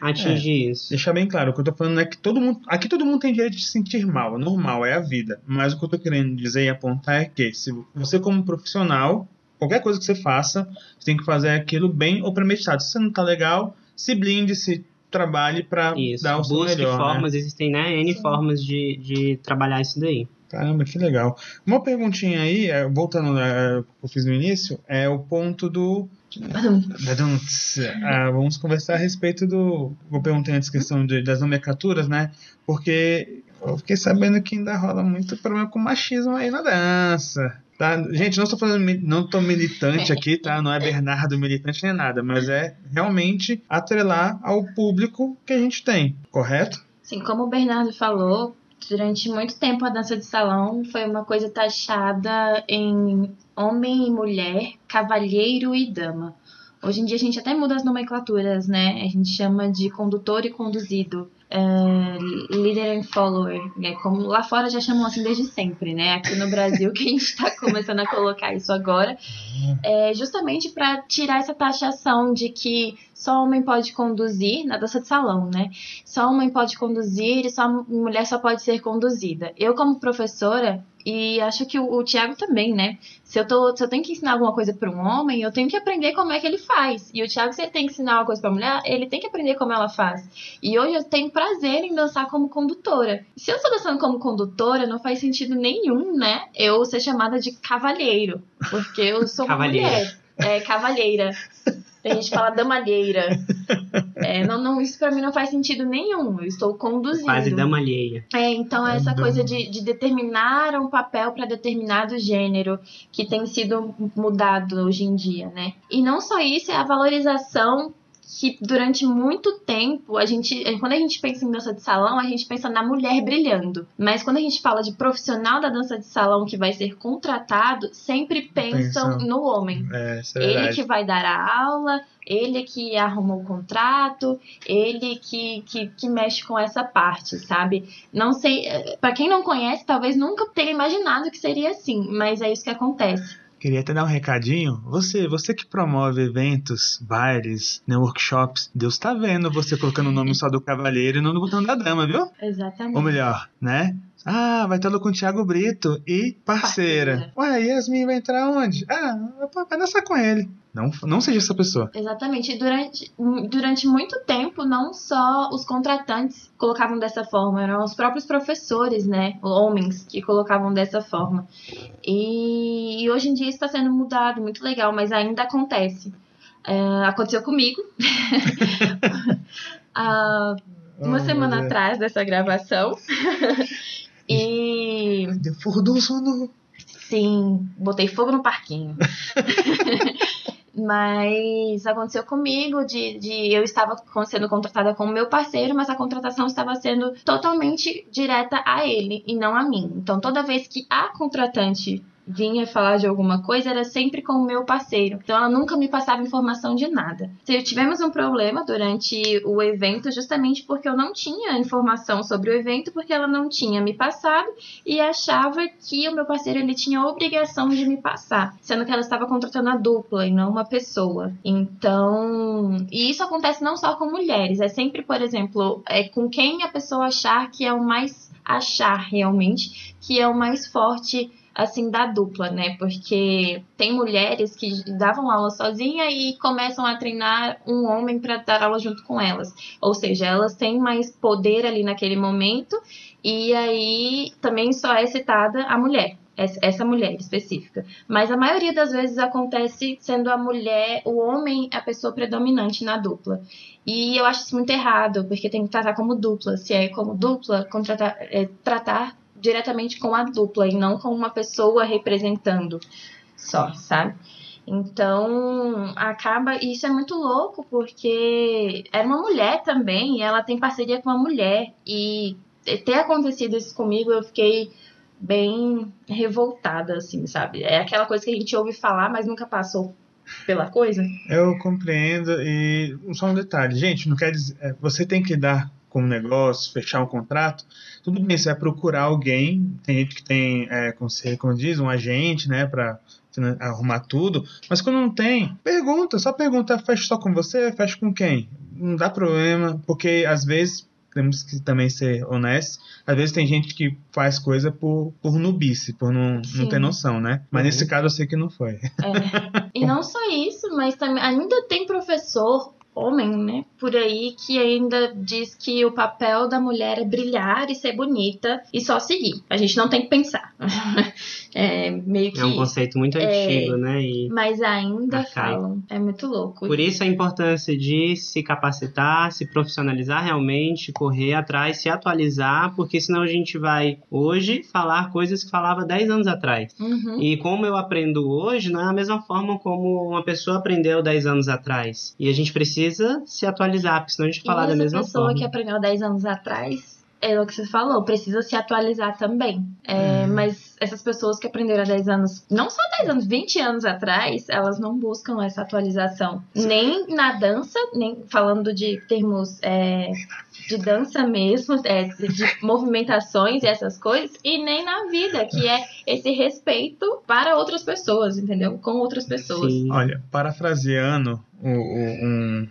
atingir isso. Deixar bem claro, o que eu tô falando é que todo mundo. Aqui todo mundo tem direito de se sentir mal, é normal, é a vida. Mas o que eu tô querendo dizer e apontar é que se você, como profissional, qualquer coisa que você faça, você tem que fazer aquilo bem ou premeditado. Se você não tá legal, se blinde, se trabalhe pra Isso. dar o seu Busque melhor. né? formas, existem né, N formas de, de trabalhar isso daí. Caramba, que legal. Uma perguntinha aí, é, voltando é, que eu fiz no início, é o ponto do. Ah, vamos conversar a respeito do. Eu perguntei antes a questão de- das nomenclaturas, né? Porque eu fiquei sabendo que ainda rola muito problema com machismo aí na dança. Tá? Gente, não estou falando, não tô militante aqui, tá? Não é Bernardo militante nem nada, mas é realmente atrelar ao público que a gente tem, correto? Assim, como o Bernardo falou, durante muito tempo a dança de salão foi uma coisa taxada em homem e mulher, cavalheiro e dama. Hoje em dia a gente até muda as nomenclaturas, né? A gente chama de condutor e conduzido. Leader and follower, né? Como lá fora já chamam assim desde sempre, né? Aqui no Brasil que a gente está começando a colocar isso agora, é justamente para tirar essa taxação de que só homem pode conduzir na dança de salão, né? Só homem pode conduzir e só mulher só pode ser conduzida. Eu como professora e acho que o, o Thiago também, né? Se eu, tô, se eu tenho que ensinar alguma coisa para um homem, eu tenho que aprender como é que ele faz. E o Thiago, se ele tem que ensinar uma coisa para mulher, ele tem que aprender como ela faz. E hoje eu tenho prazer em dançar como condutora. Se eu estou dançando como condutora, não faz sentido nenhum, né? Eu ser chamada de cavalheiro. Porque eu sou uma mulher. É, cavalheira. *laughs* Tem gente que fala damalheira. É, não, não, isso pra mim não faz sentido nenhum. Eu estou conduzindo. Quase dama alheia. É, então É essa dama. coisa de, de determinar um papel para determinado gênero que tem sido mudado hoje em dia, né? E não só isso, é a valorização que durante muito tempo a gente, quando a gente pensa em dança de salão, a gente pensa na mulher brilhando. Mas quando a gente fala de profissional da dança de salão que vai ser contratado, sempre pensam no homem. É, isso é Ele que vai dar a aula, ele que arruma o contrato, ele que, que, que mexe com essa parte, sabe? Não sei, eh, pra quem não conhece, talvez nunca tenha imaginado que seria assim, mas é isso que acontece. Queria até dar um recadinho. Você, você que promove eventos, bailes, né, workshops, Deus tá vendo você colocando o nome só do cavaleiro e não do botão da dama, viu? Exatamente. Ou melhor, né? Ah, vai ter aula com o Thiago Brito e parceira. Parceira. Ué, Yasmin vai entrar onde? Ah, vai dançar com ele. Não, não seja essa pessoa. Exatamente. Durante, durante muito tempo, não só os contratantes colocavam dessa forma, eram os próprios professores, né? Homens que colocavam dessa forma. E, e hoje em dia está sendo mudado, muito legal, mas ainda acontece. É, aconteceu comigo. Há *laughs* *laughs* uma Oh, semana atrás dessa gravação. *laughs* e Deu fogo do sono. Sim, botei fogo no parquinho. *laughs* Mas aconteceu comigo de, de eu estava sendo contratada como meu parceiro, mas a contratação estava sendo totalmente direta a ele e não a mim. Então, toda vez que a contratante vinha falar de alguma coisa era sempre com o meu parceiro. Então ela nunca me passava informação de nada. Se tivemos um problema durante o evento, justamente porque eu não tinha informação sobre o evento, porque ela não tinha me passado e achava que o meu parceiro ele tinha a obrigação de me passar, sendo que ela estava contratando a dupla e não uma pessoa. Então, e isso acontece não só com mulheres, é sempre, por exemplo, é com quem a pessoa achar que é o mais achar realmente que é o mais forte assim da dupla, né? Porque tem mulheres que davam aula sozinha e começam a treinar um homem para dar aula junto com elas. Ou seja, elas têm mais poder ali naquele momento e aí também só é citada a mulher essa mulher específica. Mas a maioria das vezes acontece sendo a mulher, o homem, a pessoa predominante na dupla. E eu acho isso muito errado, porque tem que tratar como dupla. Se é como dupla, contratar, é, tratar diretamente com a dupla e não com uma pessoa representando só, sabe? Então, acaba. E isso é muito louco, porque era uma mulher também, e ela tem parceria com uma mulher. E ter acontecido isso comigo, eu fiquei bem revoltada, assim, sabe? É aquela coisa que a gente ouve falar, mas nunca passou pela coisa. Eu compreendo, e só um detalhe, gente, não quer dizer. É, você tem que dar com um negócio, fechar um contrato, tudo bem, você vai procurar alguém, tem gente que tem, é, como, você, como diz, um agente, né, para arrumar tudo, mas quando não tem, pergunta, só pergunta, fecha só com você, fecha com quem? Não dá problema, porque às vezes temos que também ser honestos. Às vezes tem gente que faz coisa por, por nubice, por não, não ter noção, né? Mas uhum. nesse caso eu sei que não foi. É. E não só isso, mas também ainda tem professor homem, né, por aí que ainda diz que o papel da mulher é brilhar e ser bonita e só seguir. A gente não tem que pensar. *laughs* é meio que É um conceito muito é, antigo, né? E mas ainda arcaico. falam. É muito louco. Por isso a importância de se capacitar, se profissionalizar realmente, correr atrás, se atualizar, porque senão a gente vai hoje falar coisas que falava 10 anos atrás. Uhum. E como eu aprendo hoje, não é a mesma forma como uma pessoa aprendeu 10 anos atrás. E a gente precisa se atualizar, porque senão a gente falar da mesma forma. Pessoa que aprendeu 10 anos atrás, é o que você falou, precisa se atualizar também. É, uhum. Mas essas pessoas que aprenderam há 10 anos, não só 10 anos, 20 anos atrás, elas não buscam essa atualização. Nem na dança, nem falando de termos é, de dança mesmo, é, de movimentações e essas coisas, e nem na vida, que é esse respeito para outras pessoas, entendeu? Com outras pessoas. Sim. Olha, parafraseando um,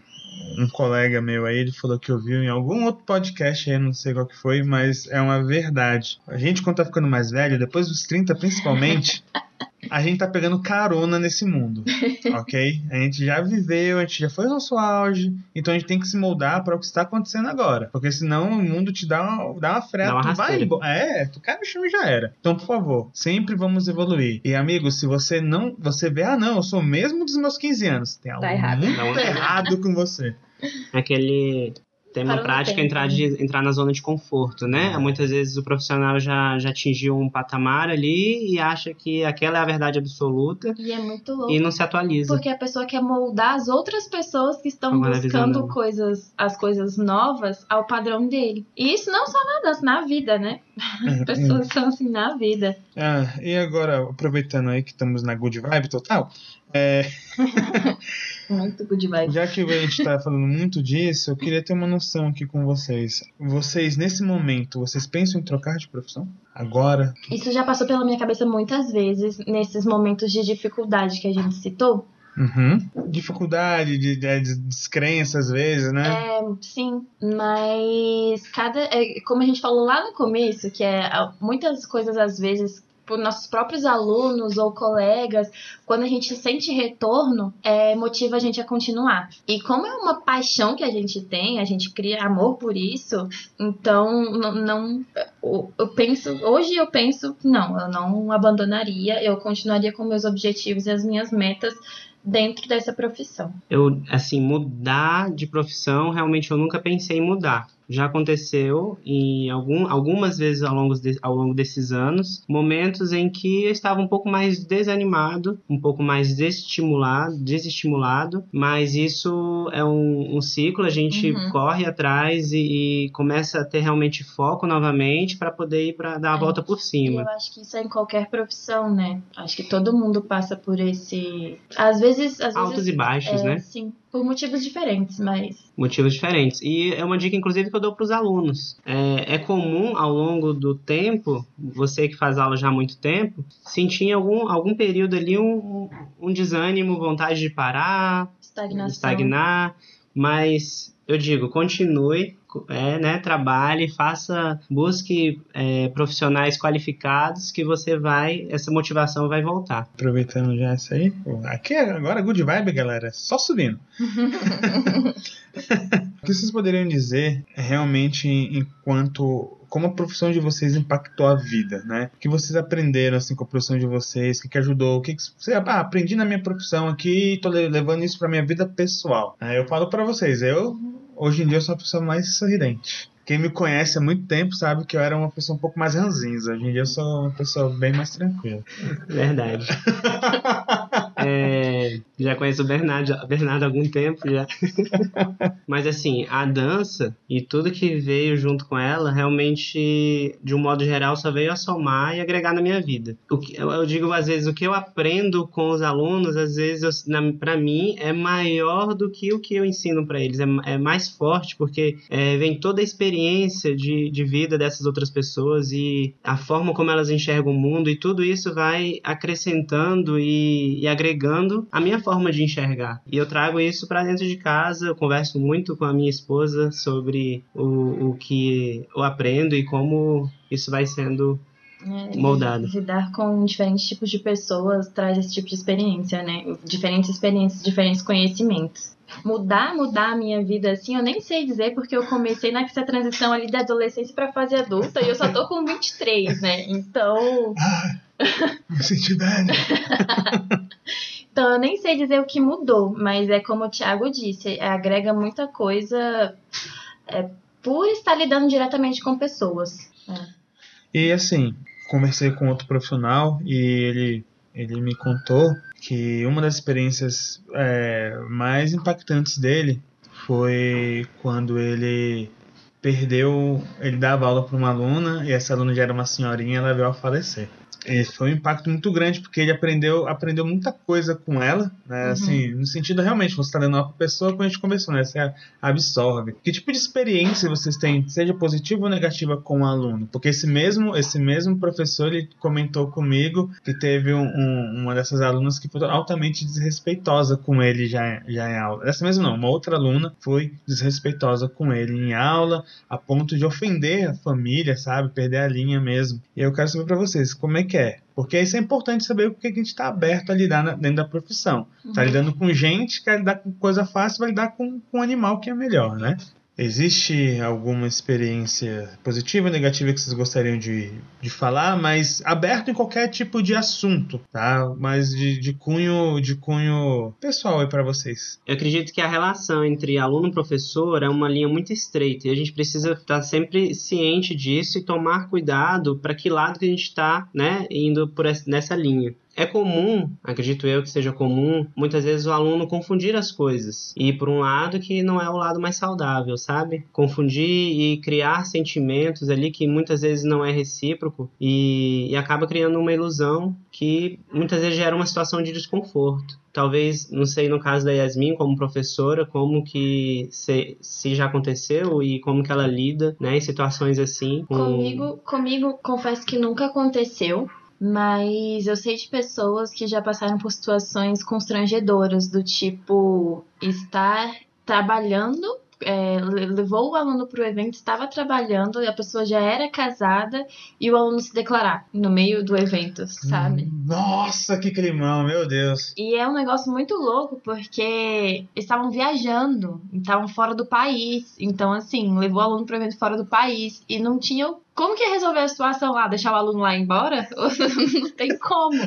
um colega meu aí, ele falou que ouviu em algum outro podcast aí, não sei qual que foi, mas é uma verdade. A gente, quando tá ficando mais velho, depois dos 30 principalmente, *laughs* a gente tá pegando carona nesse mundo, *laughs* ok? A gente já viveu, a gente já foi no nosso auge, então a gente tem que se moldar para o que está acontecendo agora, porque senão o mundo te dá uma, dá uma freada, tu vai É, tu cai no chão e já era. Então, por favor, sempre vamos evoluir. E amigo, se você não, você vê, ah não, eu sou mesmo dos meus 15 anos, tem algo tá errado. muito errado com você. Aquele tem uma prática entrar, de, entrar na zona de conforto, né? Uhum. Muitas vezes o profissional já, já atingiu um patamar ali e acha que aquela é a verdade absoluta. E é muito louco. E não se atualiza. Porque a pessoa quer moldar as outras pessoas que estão buscando coisas, as coisas novas ao padrão dele. E isso não só na dança, na vida, né? *laughs* As pessoas são assim na vida. Ah, e agora, aproveitando aí que estamos na good vibe total, é... *laughs* *laughs* muito good vibe. Já que a gente está *laughs* falando muito disso, eu queria ter uma noção aqui com vocês. Vocês, nesse momento, vocês pensam em trocar de profissão? Agora? Isso já passou pela minha cabeça muitas vezes, nesses momentos de dificuldade que a gente citou. Uhum. Dificuldade, de, de, de, descrença às vezes, né? É, sim, mas cada. É, como a gente falou lá no começo, que é muitas coisas às vezes por nossos próprios alunos ou colegas, quando a gente sente retorno, é, motiva a gente a continuar. E como é uma paixão que a gente tem, a gente cria amor por isso, então não, não eu penso, hoje eu penso, não, eu não abandonaria, eu continuaria com meus objetivos e as minhas metas dentro dessa profissão. Eu, assim, mudar de profissão, realmente eu nunca pensei em mudar. Já aconteceu em algum, algumas vezes ao longo, de, ao longo desses anos, momentos em que eu estava um pouco mais desanimado, um pouco mais desestimulado, desestimulado, mas isso é um, um ciclo, a gente uhum. corre atrás e, e, começa a ter realmente foco novamente para poder ir para dar a é. volta por cima. Eu acho que isso é em qualquer profissão, né? Acho que todo mundo passa por esse. Às vezes. Às Altos vezes, e baixos, é, né? Sim, por motivos diferentes, mas. Motivos diferentes. E é uma dica, inclusive, que eu dou para os alunos. É, é, comum, ao longo do tempo, você que faz aula já há muito tempo, sentir em algum, algum período ali um, um desânimo, vontade de parar, Estagnação. estagnar. Mas eu digo, continue, é, né, trabalhe, faça, busque é, profissionais qualificados que você vai, essa motivação vai voltar. Aproveitando já isso aí, aqui é agora good vibe, galera, só subindo. *laughs* o que vocês poderiam dizer realmente enquanto como a profissão de vocês impactou a vida, né? O que vocês aprenderam assim com a profissão de vocês, o que, que ajudou, o que, que você ah, aprendi na minha profissão aqui, e tô levando isso para minha vida pessoal. eu falo para vocês, eu hoje em dia eu sou a pessoa mais sorridente. Quem me conhece há muito tempo sabe que eu era uma pessoa um pouco mais ranzinza. Hoje em dia eu sou uma pessoa bem mais tranquila. Verdade. *laughs* é, já conheço o Bernardo, Bernardo há algum tempo já. *laughs* Mas assim, a dança e tudo que veio junto com ela, realmente, de um modo geral, só veio a somar e agregar na minha vida. O que, eu, eu digo às vezes, o que eu aprendo com os alunos, às vezes, para mim, é maior do que o que eu ensino para eles. É, é, mais forte, porque é, vem toda a experiência de, de vida dessas outras pessoas e a forma como elas enxergam o mundo, e tudo isso vai acrescentando e, e agregando a minha forma de enxergar. E eu trago isso para dentro de casa, eu converso muito com a minha esposa sobre o, o que eu aprendo e como isso vai sendo é, moldado. Lidar com diferentes tipos de pessoas traz esse tipo de experiência, né? Diferentes experiências, diferentes conhecimentos. Mudar, mudar a minha vida assim, eu nem sei dizer, porque eu comecei nessa transição ali da adolescência pra fase adulta e eu só tô com 23, né? Então. *laughs* Velho. *laughs* Então, eu nem sei dizer o que mudou, mas é como o Thiago disse, agrega muita coisa é, por estar lidando diretamente com pessoas. É. E assim, conversei com outro profissional e ele, ele me contou que uma das experiências é, mais impactantes dele foi quando ele perdeu, ele dava aula para uma aluna e essa aluna já era uma senhorinha, ela veio a falecer. E foi um impacto muito grande, porque ele aprendeu, aprendeu muita coisa com ela, né? Uhum. Assim, no sentido realmente, você está dando uma pessoa, como a gente conversou, né? Você absorve. Que tipo de experiência vocês têm, seja positiva ou negativa com o aluno? Porque esse mesmo, esse mesmo professor, ele comentou comigo que teve um, um, uma dessas alunas que foi altamente desrespeitosa com ele já, já em aula. Essa mesmo não, uma outra aluna foi desrespeitosa com ele em aula, a ponto de ofender a família, sabe? Perder a linha mesmo. E eu quero saber para vocês, como é que é. Porque isso é importante saber o que a gente está aberto a lidar na, dentro da profissão. Está uhum. lidando com gente, quer lidar com coisa fácil, vai lidar com, com um animal que é melhor, né? Existe alguma experiência positiva ou negativa que vocês gostariam de, de falar, mas aberto em qualquer tipo de assunto, tá? Mas de, de cunho de cunho pessoal aí para vocês. Eu acredito que a relação entre aluno e professor é uma linha muito estreita e a gente precisa estar sempre ciente disso e tomar cuidado para que lado que a gente está, né, indo por essa, nessa linha. É comum, acredito eu que seja comum, muitas vezes o aluno confundir as coisas e ir por um lado que não é o lado mais saudável, sabe? Confundir e criar sentimentos ali que muitas vezes não é recíproco e, e acaba criando uma ilusão que muitas vezes gera uma situação de desconforto talvez, não sei no caso da Yasmin como professora, como que se, se, já aconteceu e como que ela lida, né, em situações assim. Com... Comigo, comigo confesso que nunca aconteceu, mas eu sei de pessoas que já passaram por situações constrangedoras, do tipo estar trabalhando é, levou o aluno para o evento, estava trabalhando, e a pessoa já era casada e o aluno se declarar no meio do evento, sabe? Nossa, que climão, meu Deus! E é um negócio muito louco porque estavam viajando, estavam fora do país, então assim, levou o aluno para o evento fora do país e não tinha como que é resolver a situação lá? Deixar o aluno lá embora? *laughs* não tem como.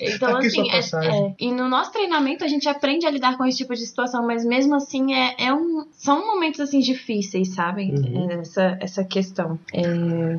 Então, Aqui assim, sua é, é, e no nosso treinamento a gente aprende a lidar com esse tipo de situação, mas mesmo assim é, é um, são momentos assim difíceis, sabem? Uhum. É, Essa, essa questão. É,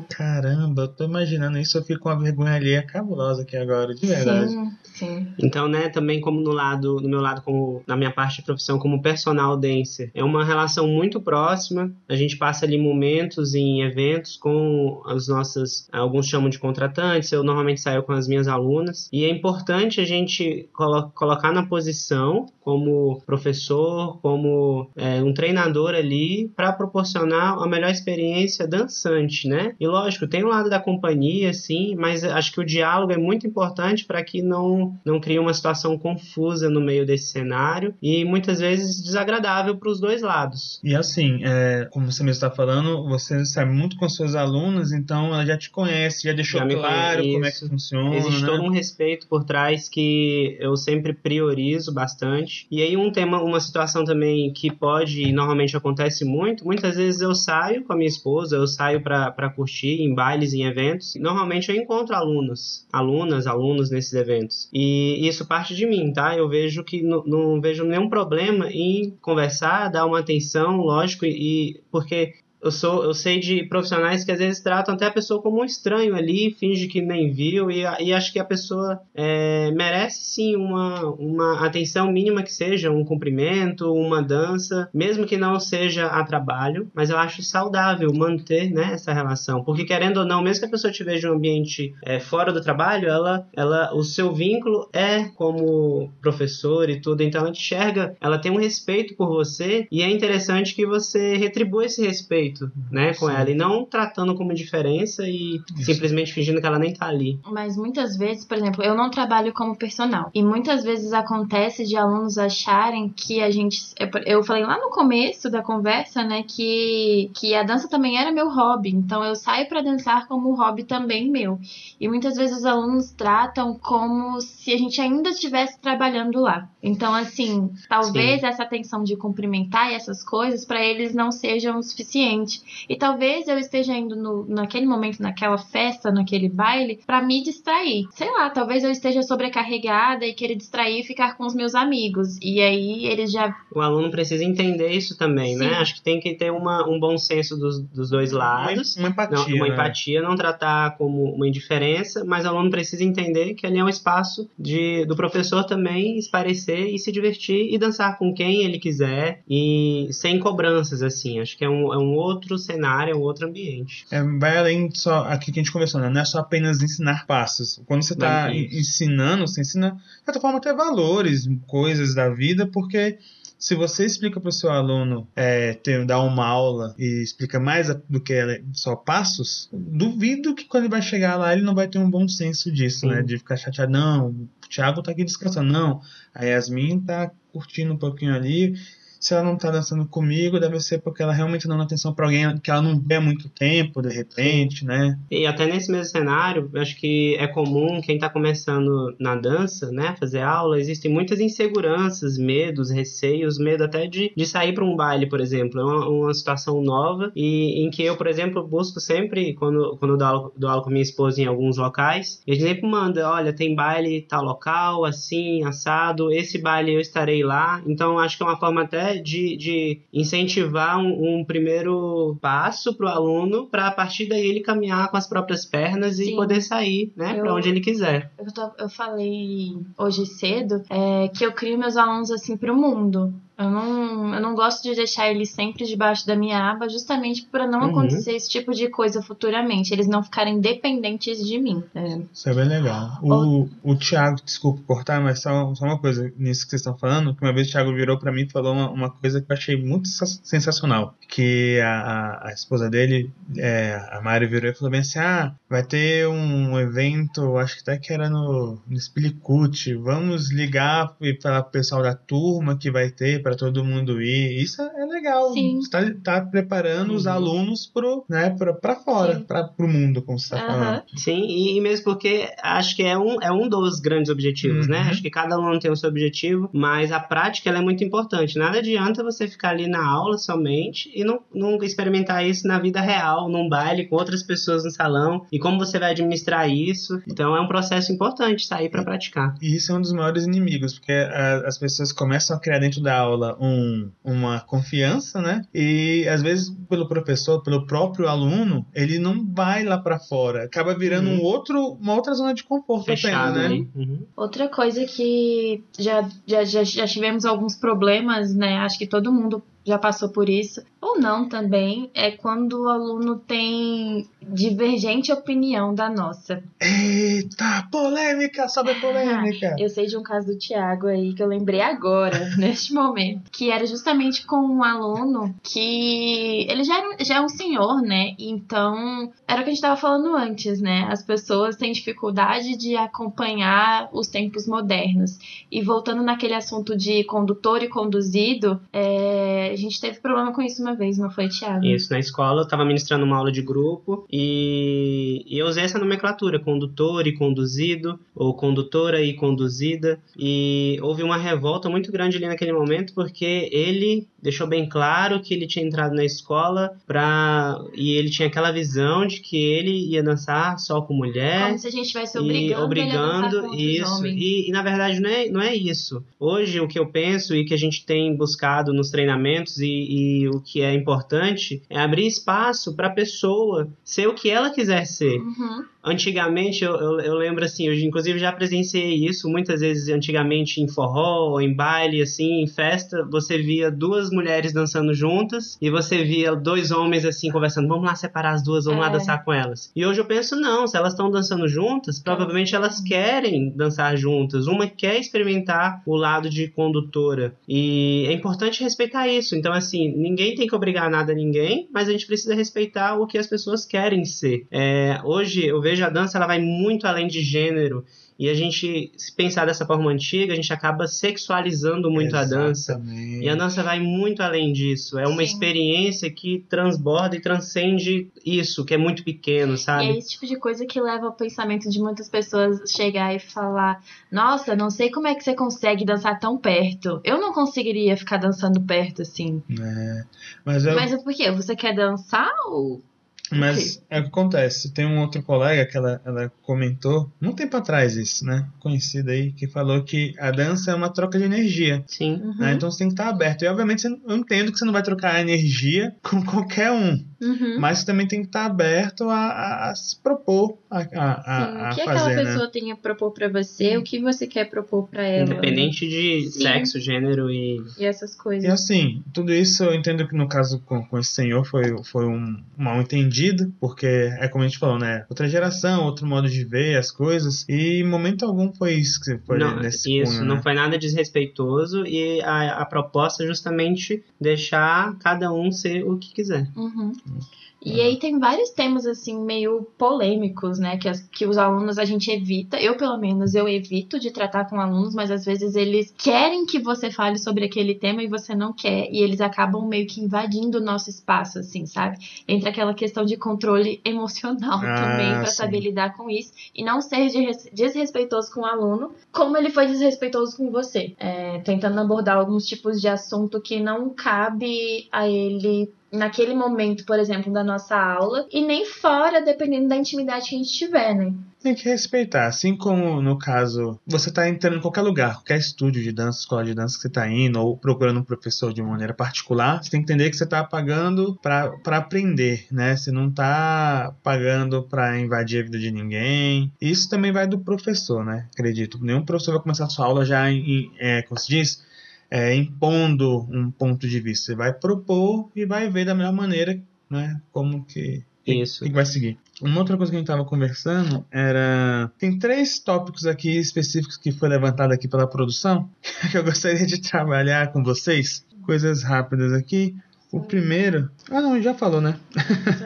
Caramba, eu tô imaginando isso, eu fico com uma vergonha alheia cabulosa aqui agora, de verdade. sim, sim. Então, né, também como no lado, no meu lado, como na minha parte de profissão como personal dancer, é uma relação muito próxima. A gente passa ali momentos em eventos com as nossas, alguns chamam de contratantes. Eu normalmente saio com as minhas alunas e é importante a gente colo colocar na posição como professor, como é, um treinador ali para proporcionar a melhor experiência dançante, né? E lógico, tem o lado da companhia, sim, mas acho que o diálogo é muito importante para que não não crie uma situação confusa no meio desse cenário e muitas vezes desagradável para os dois lados. E assim, é, como você mesmo está falando, você sabe muito com suas alunas, então ela já te conhece, já deixou Já claro como é que funciona. Existe né? todo um respeito por trás que eu sempre priorizo bastante. E aí um tema, uma situação também que pode e normalmente acontece muito, muitas vezes eu saio com a minha esposa, eu saio para curtir em bailes, em eventos. Normalmente eu encontro alunos, alunas, alunos nesses eventos. E isso parte de mim, tá? Eu vejo que não, não vejo nenhum problema em conversar, dar uma atenção, lógico, e- porque eu sou, eu sei de profissionais que às vezes tratam até a pessoa como um estranho ali, finge que nem viu e, e acho que a pessoa é, merece sim uma, uma atenção mínima que seja, um cumprimento, uma dança, mesmo que não seja a trabalho, mas eu acho saudável manter né, essa relação, porque querendo ou não, mesmo que a pessoa te veja em um ambiente é, fora do trabalho, ela, ela, o seu vínculo é como professor e tudo, então ela enxerga, ela tem um respeito por você e é interessante que você retribua esse respeito, né, com Sim. ela e não tratando como diferença e simplesmente fingindo que ela nem tá ali. Mas muitas vezes, por exemplo, eu não trabalho como personal. E muitas vezes acontece de alunos acharem que a gente. Eu falei lá no começo da conversa, né, que, que a dança também era meu hobby. Então eu saio pra dançar como um hobby também meu. E muitas vezes os alunos tratam como se a gente ainda estivesse trabalhando lá. Então, assim, talvez essa atenção de cumprimentar e essas coisas para eles não sejam o suficiente. E talvez eu esteja indo no, naquele momento, naquela festa, naquele baile, para me distrair. Sei lá, talvez eu esteja sobrecarregada e querer distrair e ficar com os meus amigos. E aí eles já. O aluno precisa entender isso também, né? Sim. Acho que tem que ter uma, um bom senso dos, dos dois lados. Uma, uma empatia. Não, uma né? empatia, não tratar como uma indiferença, mas o aluno precisa entender que ali é um espaço de, do professor também esparecer e se divertir e dançar com quem ele quiser e sem cobranças, assim. Acho que é um, é um outro cenário, é um outro ambiente. É, vai além só aqui que a gente conversou, né? não é só apenas ensinar passos. Quando você está isso. ensinando, você ensina, de certa forma, até valores, coisas da vida, porque se você explica para o seu aluno, é, ter, dar uma aula e explica mais do que só passos, duvido que quando ele vai chegar lá ele não vai ter um bom senso disso, Sim. né? De ficar chateado, não, o Thiago tá aqui descansando, não, a Yasmin tá curtindo um pouquinho ali. Se ela não tá dançando comigo, deve ser porque ela realmente não dá atenção para alguém que ela não vê há muito tempo, de repente, né? E até nesse mesmo cenário, acho que é comum quem está começando na dança, né, fazer aula, existem muitas inseguranças, medos, receios, medo até de, de sair para um baile, por exemplo. É uma, uma situação nova e em que eu, por exemplo, busco sempre, quando, quando dou aula, dou aula com minha esposa em alguns locais, a gente sempre manda, olha, tem baile tal local, assim, assado, esse baile eu estarei lá. Então, acho que é uma forma até de, de incentivar um, um primeiro passo para o aluno, para a partir daí ele caminhar com as próprias pernas e Sim. poder sair, né, para onde ele quiser. Eu, tô- eu falei hoje cedo é, que eu crio meus alunos assim pro mundo. Eu não, eu não gosto de deixar eles sempre debaixo da minha aba, justamente para não Uhum. acontecer esse tipo de coisa futuramente. Eles não ficarem dependentes de mim. É, Isso é bem legal. O, o Thiago, desculpa cortar, mas só, só uma coisa nisso que vocês estão falando, que uma vez o Thiago virou pra mim e falou uma, uma coisa que eu achei muito sens- sensacional. Que a, a, a esposa dele, é, a Mari, virou e falou bem assim: ah, vai ter um evento, acho que até que era no, no Spilicut, vamos ligar e falar pro pessoal da turma que vai ter, pra para todo mundo ir. Isso é legal. Sim. Você tá, tá preparando os Uhum. alunos pro, né, pra, pra fora, pra, pro mundo, como você tá falando. Aham. Sim, e, e mesmo porque acho que é um, é um dos grandes objetivos, né? Uhum. Acho que cada aluno tem o seu objetivo, mas a prática ela é muito importante. Nada adianta você ficar ali na aula somente e não, não experimentar isso na vida real, num baile com outras pessoas no salão e como você vai administrar isso. Então é um processo importante sair para praticar. E isso é um dos maiores inimigos, porque a- as pessoas começam a criar dentro da aula um, uma confiança, né? E às vezes pelo professor, pelo próprio aluno, ele não vai lá pra fora, acaba virando Uhum. um outro, uma outra zona de conforto Fechado apenas, né? Uhum. Outra coisa que já, já, já, já tivemos alguns problemas, né? Acho que todo mundo já passou por isso, ou não também, é quando o aluno tem divergente opinião da nossa. Eita, polêmica, sobe a polêmica. Eu sei de um caso do Tiago aí que eu lembrei agora, *laughs* neste momento, que era justamente com um aluno que ele já, era, já é um senhor, né? Então, era o que a gente estava falando antes, né? As pessoas têm dificuldade de acompanhar os tempos modernos. E voltando naquele assunto de condutor e conduzido, é, a gente teve problema com isso uma vez, não foi, Tiago? Isso, na escola eu estava ministrando uma aula de grupo e, e eu usei essa nomenclatura, condutor e conduzido, ou condutora e conduzida, e houve uma revolta muito grande ali naquele momento porque ele deixou bem claro que ele tinha entrado na escola pra, e ele tinha aquela visão de que ele ia dançar só com mulher. Como se a gente estivesse E obrigando, ele a dançar com obrigando isso. E, e, na verdade não é, não é isso. Hoje o que eu penso e que a gente tem buscado nos treinamentos e, e o que é importante é abrir espaço para a pessoa ser o que ela quiser ser. Uhum. Antigamente, eu, eu, eu lembro assim, eu inclusive já presenciei isso muitas vezes antigamente em forró, ou em baile, assim, em festa, você via duas mulheres dançando juntas e você via dois homens assim conversando, vamos lá separar as duas, vamos lá É. dançar com elas. E hoje eu penso, não, se elas estão dançando juntas, provavelmente elas querem dançar juntas. Uma quer experimentar o lado de condutora. E é importante respeitar isso. Então, assim, ninguém tem que obrigar nada a ninguém, mas a gente precisa respeitar o que as pessoas querem ser. É, hoje eu vejo a dança, ela vai muito além de gênero. E a gente, se pensar dessa forma antiga, a gente acaba sexualizando muito a dança. Exatamente. E a dança vai muito além disso. É uma Sim. experiência que transborda e transcende isso, que é muito pequeno, E é sabe? esse tipo de coisa que leva ao pensamento de muitas pessoas chegar e falar: Nossa, não sei como é que você consegue dançar tão perto. Eu não conseguiria ficar dançando perto assim. É. Mas, eu, Mas é por quê? Você quer dançar ou. Mas é o que acontece. Tem um outro colega que ela, ela comentou, um tempo atrás isso, né? Conhecido aí, que falou que a dança é uma troca de energia. Sim. Uhum, né? Então você tem que estar aberto. E obviamente você- eu entendo que você não vai trocar energia com qualquer um. Uhum. Mas você também tem que estar aberto a, a- a se propor a, a, Sim, a, a o que fazer, aquela né? pessoa tem a propor pra você, o que você quer propor pra ela. Independente de Sim. sexo, gênero e. E essas E coisas. assim, tudo isso eu entendo que no caso com, com esse senhor foi, foi um mal entendido, porque é como a gente falou, né? Outra geração, outro modo de ver as coisas, e em momento algum foi isso que foi não, nesse isso, cunho, não né? foi nada desrespeitoso e a, a proposta é justamente deixar cada um ser o que quiser. Uhum. E aí tem vários temas assim meio polêmicos, né, que, as- que os alunos a gente evita, eu pelo menos eu evito de tratar com alunos, mas às vezes eles querem que você fale sobre aquele tema e você não quer, e eles acabam meio que invadindo o nosso espaço, assim, sabe? Entra aquela questão de controle *laughs* emocional Ah, também pra sim. saber lidar com isso e não ser desres- desrespeitoso com o aluno, como ele foi desrespeitoso com você, É, tentando abordar alguns tipos de assunto que não cabe a ele naquele momento, por exemplo, da nossa aula, e nem fora, dependendo da intimidade que a gente tiver, né? Tem que respeitar, assim como no caso, você tá entrando em qualquer lugar, qualquer estúdio de dança, escola de dança que você tá indo, ou procurando um professor de maneira particular, você tem que entender que você tá pagando pra aprender, né? Você não tá pagando pra invadir a vida de ninguém. Isso também vai do professor, né? Acredito. Nenhum professor vai começar a sua aula já em, em- é, como se diz, é, impondo um ponto de vista. Você vai propor e vai ver da melhor maneira, né? Como que Isso. que vai seguir. Uma outra coisa que a gente estava conversando era. Tem três tópicos aqui específicos que foi levantado aqui pela produção *laughs* que eu gostaria de trabalhar com vocês. Coisas rápidas aqui. O primeiro. Ah, não, já falou, né? *laughs*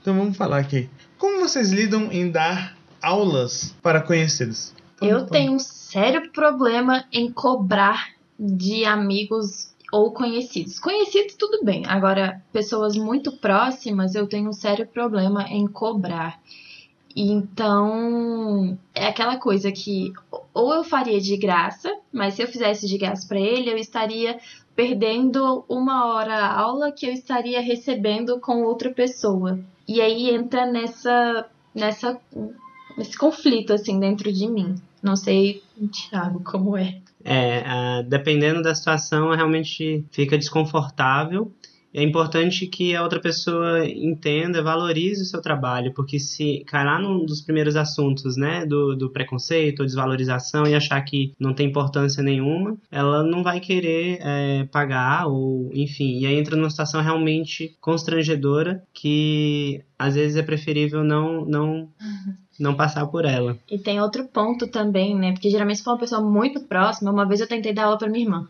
Então vamos falar aqui. Como vocês lidam em dar aulas para conhecidos? Eu tenho um sério problema em cobrar de amigos ou conhecidos. Conhecidos, tudo bem. Agora, pessoas muito próximas, eu tenho um sério problema em cobrar. Então, é aquela coisa que ou eu faria de graça, mas se eu fizesse de graça para ele, eu estaria perdendo uma hora aula que eu estaria recebendo com outra pessoa. E aí entra nessa nessa nesse conflito assim dentro de mim. Não sei, Thiago, como é. É, uh, dependendo da situação, realmente fica desconfortável. É importante que a outra pessoa entenda, valorize o seu trabalho, porque se cair num dos primeiros assuntos, né, do, do preconceito ou desvalorização e achar que não tem importância nenhuma, ela não vai querer é, pagar ou, enfim, e aí entra numa situação realmente constrangedora que às vezes é preferível não, não não passar por ela. E tem outro ponto também, né? Porque geralmente se for uma pessoa muito próxima, uma vez eu tentei dar aula para minha irmã.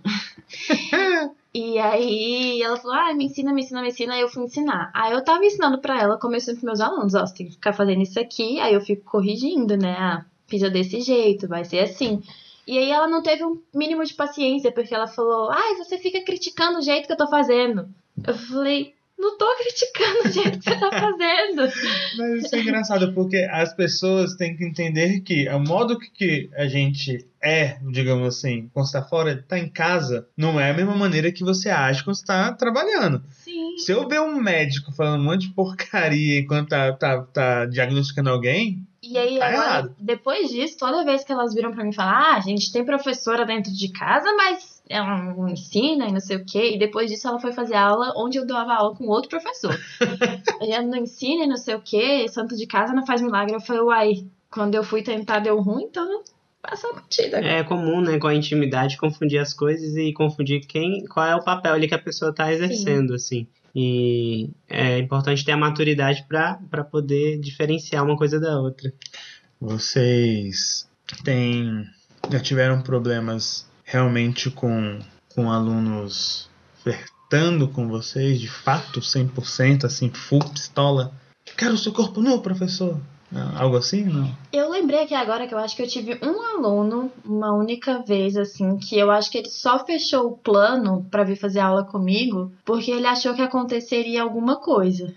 *laughs* e aí ela falou: "Ah, me ensina, me ensina, me ensina", aí eu fui ensinar. Aí eu tava ensinando para ela, como eu sempre meus alunos, ó, você tem que ficar fazendo isso aqui, aí eu fico corrigindo, né? Ah, fiz desse jeito, vai ser assim. E aí ela não teve um mínimo de paciência, porque ela falou: "Ai, você fica criticando o jeito que eu tô fazendo". Eu falei: não tô criticando o jeito que você tá fazendo. Mas isso é engraçado, porque as pessoas têm que entender que o modo que a gente é, digamos assim, quando está fora, tá em casa, não é a mesma maneira que você age quando está trabalhando. Sim. Se eu ver um médico falando um monte de porcaria enquanto tá, tá, tá diagnosticando alguém, e aí, tá agora, depois disso, toda vez que elas viram pra mim falar, ah, a gente tem professora dentro de casa, mas ela não ensina e não sei o quê. E depois disso ela foi fazer aula onde eu dava aula com outro professor. *laughs* ela não ensina e não sei o quê, santo de casa não faz milagre. Eu falei, uai, quando eu fui tentar deu ruim, então passa a partida. É comum, né, com a intimidade, confundir as coisas e confundir quem, qual é o papel ali que a pessoa tá exercendo, assim. E é importante ter a maturidade para poder diferenciar uma coisa da outra. Vocês têm já tiveram problemas realmente com, com alunos flertando com vocês, de fato, 100%, assim, full pistola? Quero o seu corpo nu, professor. Não, algo assim, não? Eu lembrei aqui agora que eu acho que eu tive um aluno, uma única vez, assim, que eu acho que ele só fechou o plano para vir fazer aula comigo porque ele achou que aconteceria alguma coisa.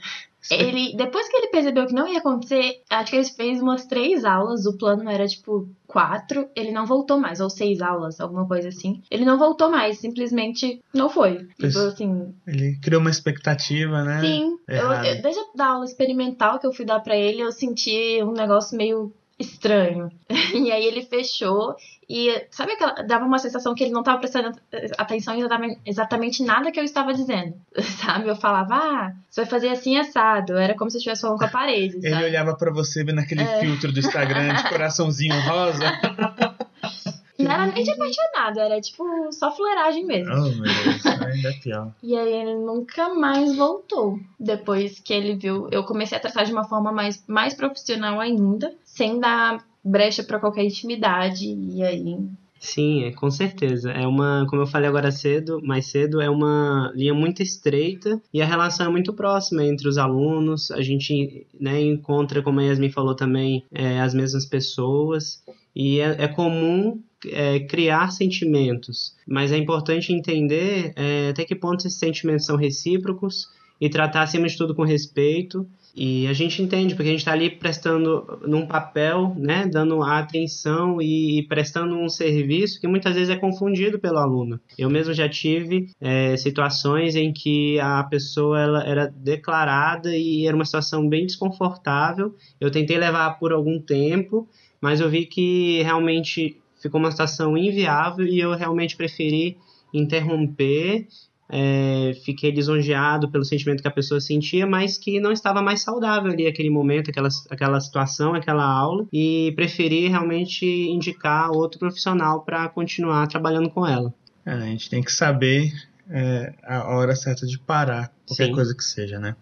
Ele, depois que ele percebeu que não ia acontecer, acho que ele fez umas três aulas. O plano era tipo quatro. Ele não voltou mais, ou seis aulas, alguma coisa assim. Ele não voltou mais, simplesmente não foi. Tipo assim. Ele criou uma expectativa, né? Sim. Eu, eu, desde a aula experimental que eu fui dar para ele, eu senti um negócio meio estranho. *laughs* E aí ele fechou e sabe aquela dava uma sensação que ele não estava prestando atenção exatamente, exatamente nada que eu estava dizendo. *laughs* Sabe? Eu falava: "Ah, você vai fazer assim assado". Era como se eu estivesse falando com a parede, Ele sabe? olhava para você vendo aquele É. filtro do Instagram de coraçãozinho rosa. *laughs* Não era nem de apaixonado, era tipo só fuleiragem mesmo. Oh, meu Deus, *laughs* ainda é pior. E aí ele nunca mais voltou. Depois que ele viu, eu comecei a tratar de uma forma mais, mais profissional ainda, sem dar brecha pra qualquer intimidade. E aí. Sim, é, com certeza. É uma, como eu falei agora cedo, mais cedo, é uma linha muito estreita e a relação é muito próxima entre os alunos. A gente né, encontra, como a Yasmin falou também, é, as mesmas pessoas. E é, é comum é, criar sentimentos, mas é importante entender é, até que ponto esses sentimentos são recíprocos e tratar acima de tudo com respeito. E a gente entende, porque a gente está ali prestando num papel, né, dando atenção e, e prestando um serviço que muitas vezes é confundido pelo aluno. Eu mesmo já tive é, situações em que a pessoa ela era declarada e era uma situação bem desconfortável. Eu tentei levar por algum tempo, mas eu vi que realmente ficou uma situação inviável e eu realmente preferi interromper. É, fiquei lisonjeado pelo sentimento que a pessoa sentia, mas que não estava mais saudável ali aquele momento, aquela, aquela situação, aquela aula, e preferi realmente indicar outro profissional para continuar trabalhando com ela. É, a gente tem que saber é, a hora certa de parar, qualquer Sim. coisa que seja, né?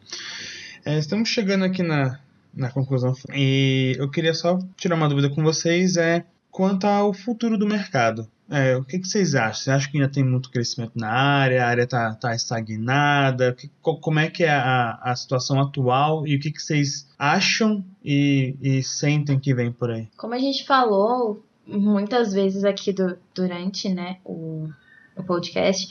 É, estamos chegando aqui na, na conclusão e eu queria só tirar uma dúvida com vocês é quanto ao futuro do mercado. É, o que, que vocês acham? Vocês acham que ainda tem muito crescimento na área? A área está tá estagnada? Que- co- como é que é a, a situação atual e o que, que vocês acham e, e sentem que vem por aí? Como a gente falou muitas vezes aqui do- durante né, o, o podcast,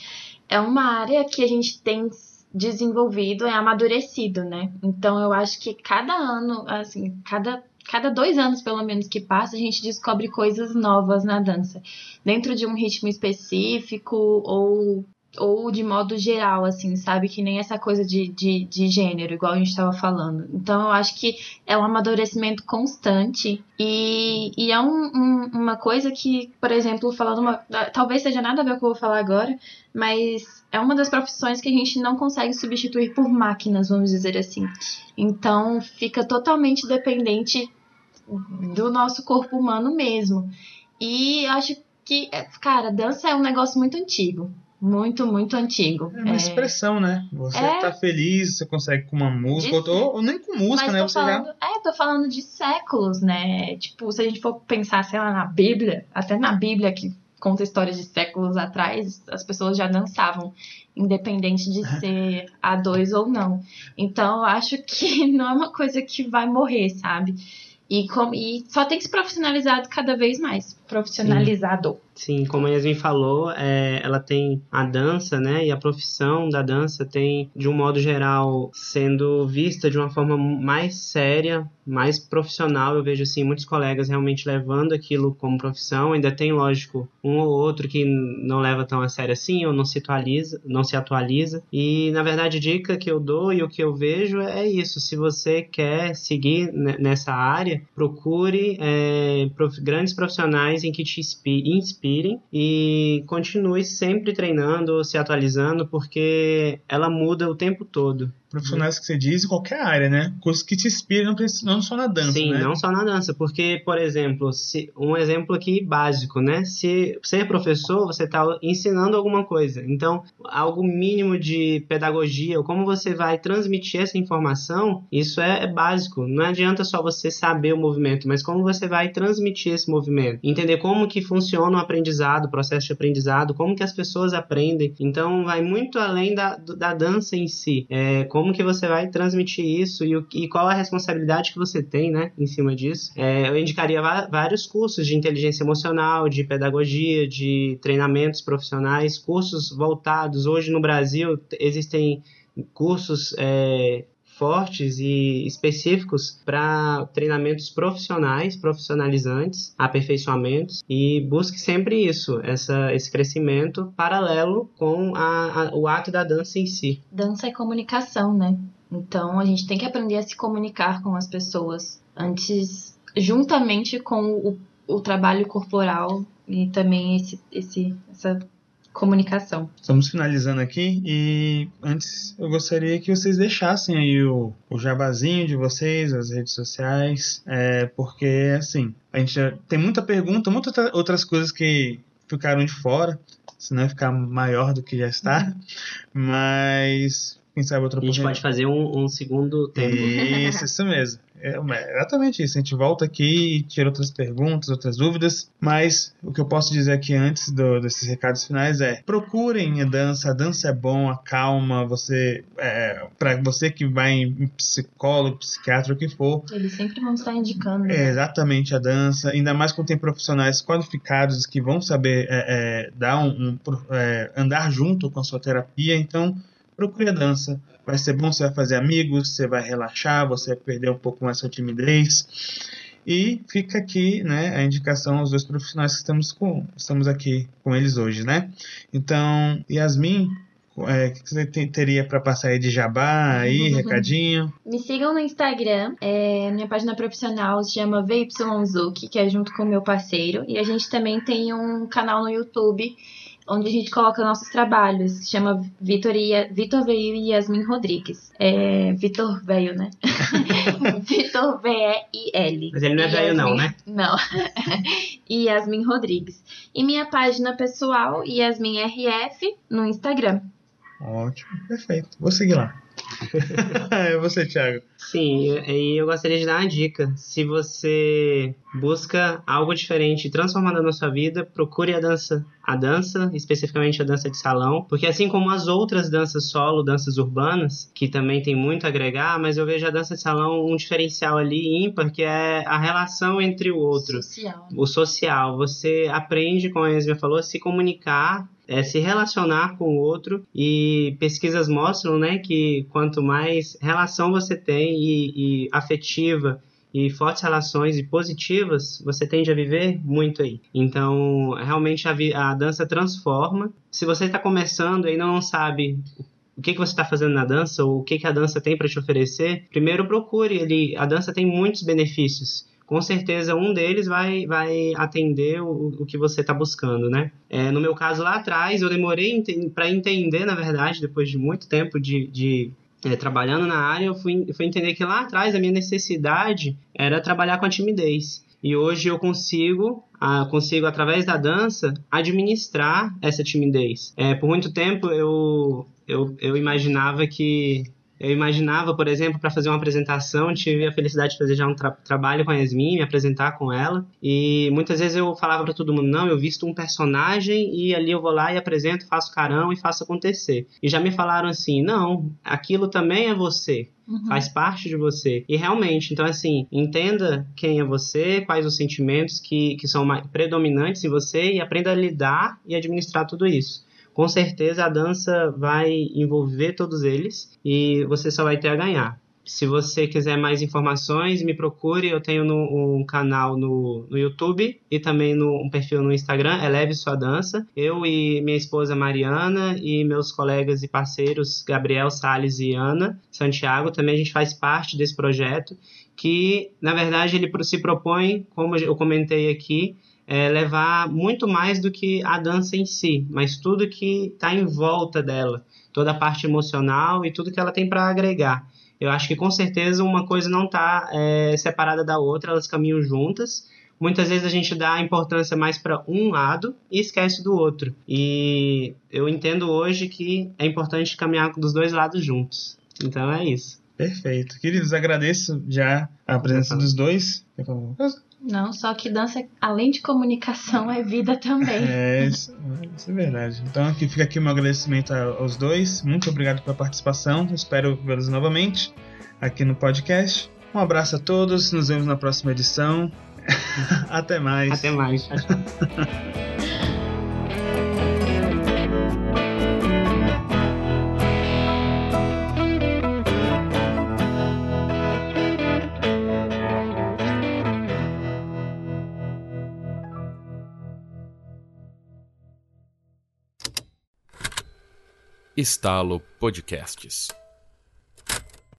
é uma área que a gente tem desenvolvido, é amadurecido, né? Então eu acho que cada ano, assim, cada cada dois anos, pelo menos, que passa, a gente descobre coisas novas na dança. Dentro de um ritmo específico ou ou de modo geral, assim, sabe? Que nem essa coisa de, de, de gênero, igual a gente estava falando. Então, eu acho que é um amadurecimento constante e, e é um, um, uma coisa que, por exemplo, falando uma. Talvez seja nada a ver com o que eu vou falar agora, mas é uma das profissões que a gente não consegue substituir por máquinas, vamos dizer assim. Então, fica totalmente dependente do nosso corpo humano mesmo. E acho que, cara, dança é um negócio muito antigo. Muito, muito antigo. É uma é... expressão, né? Você é... tá feliz, você consegue com uma música, ou, ou, nem com música, Mas né? Você falando, já... É, tô falando de séculos, né? Tipo, se a gente for pensar, sei lá, na Bíblia, até na Bíblia que conta histórias de séculos atrás, as pessoas já dançavam, independente de *laughs* ser a dois ou não. Então, eu acho que *laughs* não é uma coisa que vai morrer, sabe? E, com, e só tem se profissionalizar cada vez mais. Profissionalizado. Sim. Sim, como a Yasmin falou, é, ela tem a dança, né? E a profissão da dança tem, de um modo geral, sendo vista de uma forma mais séria, mais profissional. Eu vejo, assim, muitos colegas realmente levando aquilo como profissão. Ainda tem, lógico, um ou outro que não leva tão a sério assim, ou não se atualiza, não se atualiza. E, na verdade, a dica que eu dou e o que eu vejo é isso. Se você quer seguir nessa área, procure é, prof, grandes profissionais em que te inspirem e continue sempre treinando, se atualizando, porque ela muda o tempo todo profissionais que você diz em qualquer área, né? Coisas que te inspiram, não só na dança, Sim, né? não só na dança, porque, por exemplo, se, um exemplo aqui básico, né? Se é professor, você está ensinando alguma coisa. Então, algo mínimo de pedagogia, ou como você vai transmitir essa informação, isso é, é básico. Não adianta só você saber o movimento, mas como você vai transmitir esse movimento. Entender como que funciona o aprendizado, o processo de aprendizado, como que as pessoas aprendem. Então, vai muito além da, da dança em si. É, como que você vai transmitir isso e, o, e qual a responsabilidade que você tem, né, em cima disso. É, eu indicaria vários cursos de inteligência emocional, de pedagogia, de treinamentos profissionais, cursos voltados. Hoje no Brasil existem cursos é, fortes e específicos para treinamentos profissionais, profissionalizantes, aperfeiçoamentos e busque sempre isso, essa, esse crescimento paralelo com a, a, o ato da dança em si. Dança é comunicação, né? Então a gente tem que aprender a se comunicar com as pessoas antes, juntamente com o, o trabalho corporal e também esse, esse, essa comunicação. Estamos finalizando aqui e antes eu gostaria que vocês deixassem aí o, o jabazinho de vocês, as redes sociais, é, porque assim, a gente já tem muita pergunta, muitas outras coisas que ficaram de fora, senão vai ficar maior do que já está, *laughs* mas quem sabe outra A gente pode fazer um, um segundo tempo. Isso, isso mesmo. É, é exatamente isso. A gente volta aqui e tira outras perguntas, outras dúvidas. Mas o que eu posso dizer aqui antes do, desses recados finais é: procurem a dança. A dança é bom, acalma. Você, é, para você que vai em psicólogo, psiquiatra, o que for. Eles sempre vão estar indicando. Né? É, exatamente a dança. Ainda mais quando tem profissionais qualificados que vão saber é, é dar um, um é, andar junto com a sua terapia. Então procure a dança. Vai ser bom, você vai fazer amigos, você vai relaxar, você vai perder um pouco mais sua timidez. E fica aqui né, a indicação aos dois profissionais que estamos, com, estamos aqui com eles hoje, né? Então, Yasmin, é, o que você teria para passar aí de jabá, aí, recadinho? Me sigam no Instagram, é, minha página profissional se chama VYZuki, que é junto com o meu parceiro, e a gente também tem um canal no YouTube onde a gente coloca nossos trabalhos, que chama Vitor, e, Vitor Veio e Yasmin Rodrigues. É, Vitor Veio, né? *laughs* Vitor V-E-I-L. Mas ele não é velho não, né? Não. *laughs* e Yasmin Rodrigues. E minha página pessoal, Yasmin RF, no Instagram. Ótimo, perfeito. Vou seguir lá. *laughs* é você, Thiago. Sim, e eu gostaria de dar uma dica. Se você busca algo diferente, transformando na sua vida, procure a dança, a dança, especificamente a dança de salão, porque assim como as outras danças solo, danças urbanas, que também tem muito a agregar, mas eu vejo a dança de salão um diferencial ali ímpar, que é a relação entre o outro, social. o social. Você aprende, como a Esmia falou, a se comunicar é se relacionar com o outro e pesquisas mostram, né, que quanto mais relação você tem e, e afetiva e fortes relações e positivas, você tende a viver muito aí. Então, realmente a, a dança transforma. Se você está começando e não sabe o que, que você está fazendo na dança ou o que, que a dança tem para te oferecer, primeiro procure. Ele, a dança tem muitos benefícios com certeza um deles vai, vai atender o, o que você está buscando, né? É, no meu caso lá atrás, eu demorei para entender, na verdade, depois de muito tempo de, de é, trabalhando na área, eu fui, fui entender que lá atrás a minha necessidade era trabalhar com a timidez. E hoje eu consigo, consigo através da dança, administrar essa timidez. É, por muito tempo eu, eu, eu imaginava que eu imaginava, por exemplo, para fazer uma apresentação, tive a felicidade de fazer já um tra trabalho com a Yasmin, me apresentar com ela, e muitas vezes eu falava para todo mundo: não, eu visto um personagem e ali eu vou lá e apresento, faço carão e faço acontecer. E já me falaram assim: não, aquilo também é você. Uhum. Faz parte de você. E realmente, então, assim, entenda quem é você, quais os sentimentos que, que são mais predominantes em você e aprenda a lidar e administrar tudo isso com certeza a dança vai envolver todos eles e você só vai ter a ganhar. Se você quiser mais informações, me procure. Eu tenho no, um canal no, no YouTube e também no, um perfil no Instagram, Eleve Sua Dança. Eu e minha esposa Mariana e meus colegas e parceiros Gabriel Sales e Ana Santiago, também a gente faz parte desse projeto que, na verdade, ele se propõe, como eu comentei aqui, é, levar muito mais do que a dança em si, mas tudo que está em volta dela, toda a parte emocional e tudo que ela tem para agregar. Eu acho que com certeza uma coisa não está é, separada da outra, elas caminham juntas. Muitas vezes a gente dá importância mais para um lado e esquece do outro. E eu entendo hoje que é importante caminhar dos dois lados juntos. Então é isso. Perfeito. Queridos, agradeço já a presença dos dois. Não, só que dança, além de comunicação, é vida também. É, isso, isso é verdade. Então aqui fica aqui o meu agradecimento aos dois. Muito obrigado pela participação. Espero vê-los novamente aqui no podcast. Um abraço a todos. Nos vemos na próxima edição. *laughs* Até mais. Até mais. *laughs* Estalo Podcasts.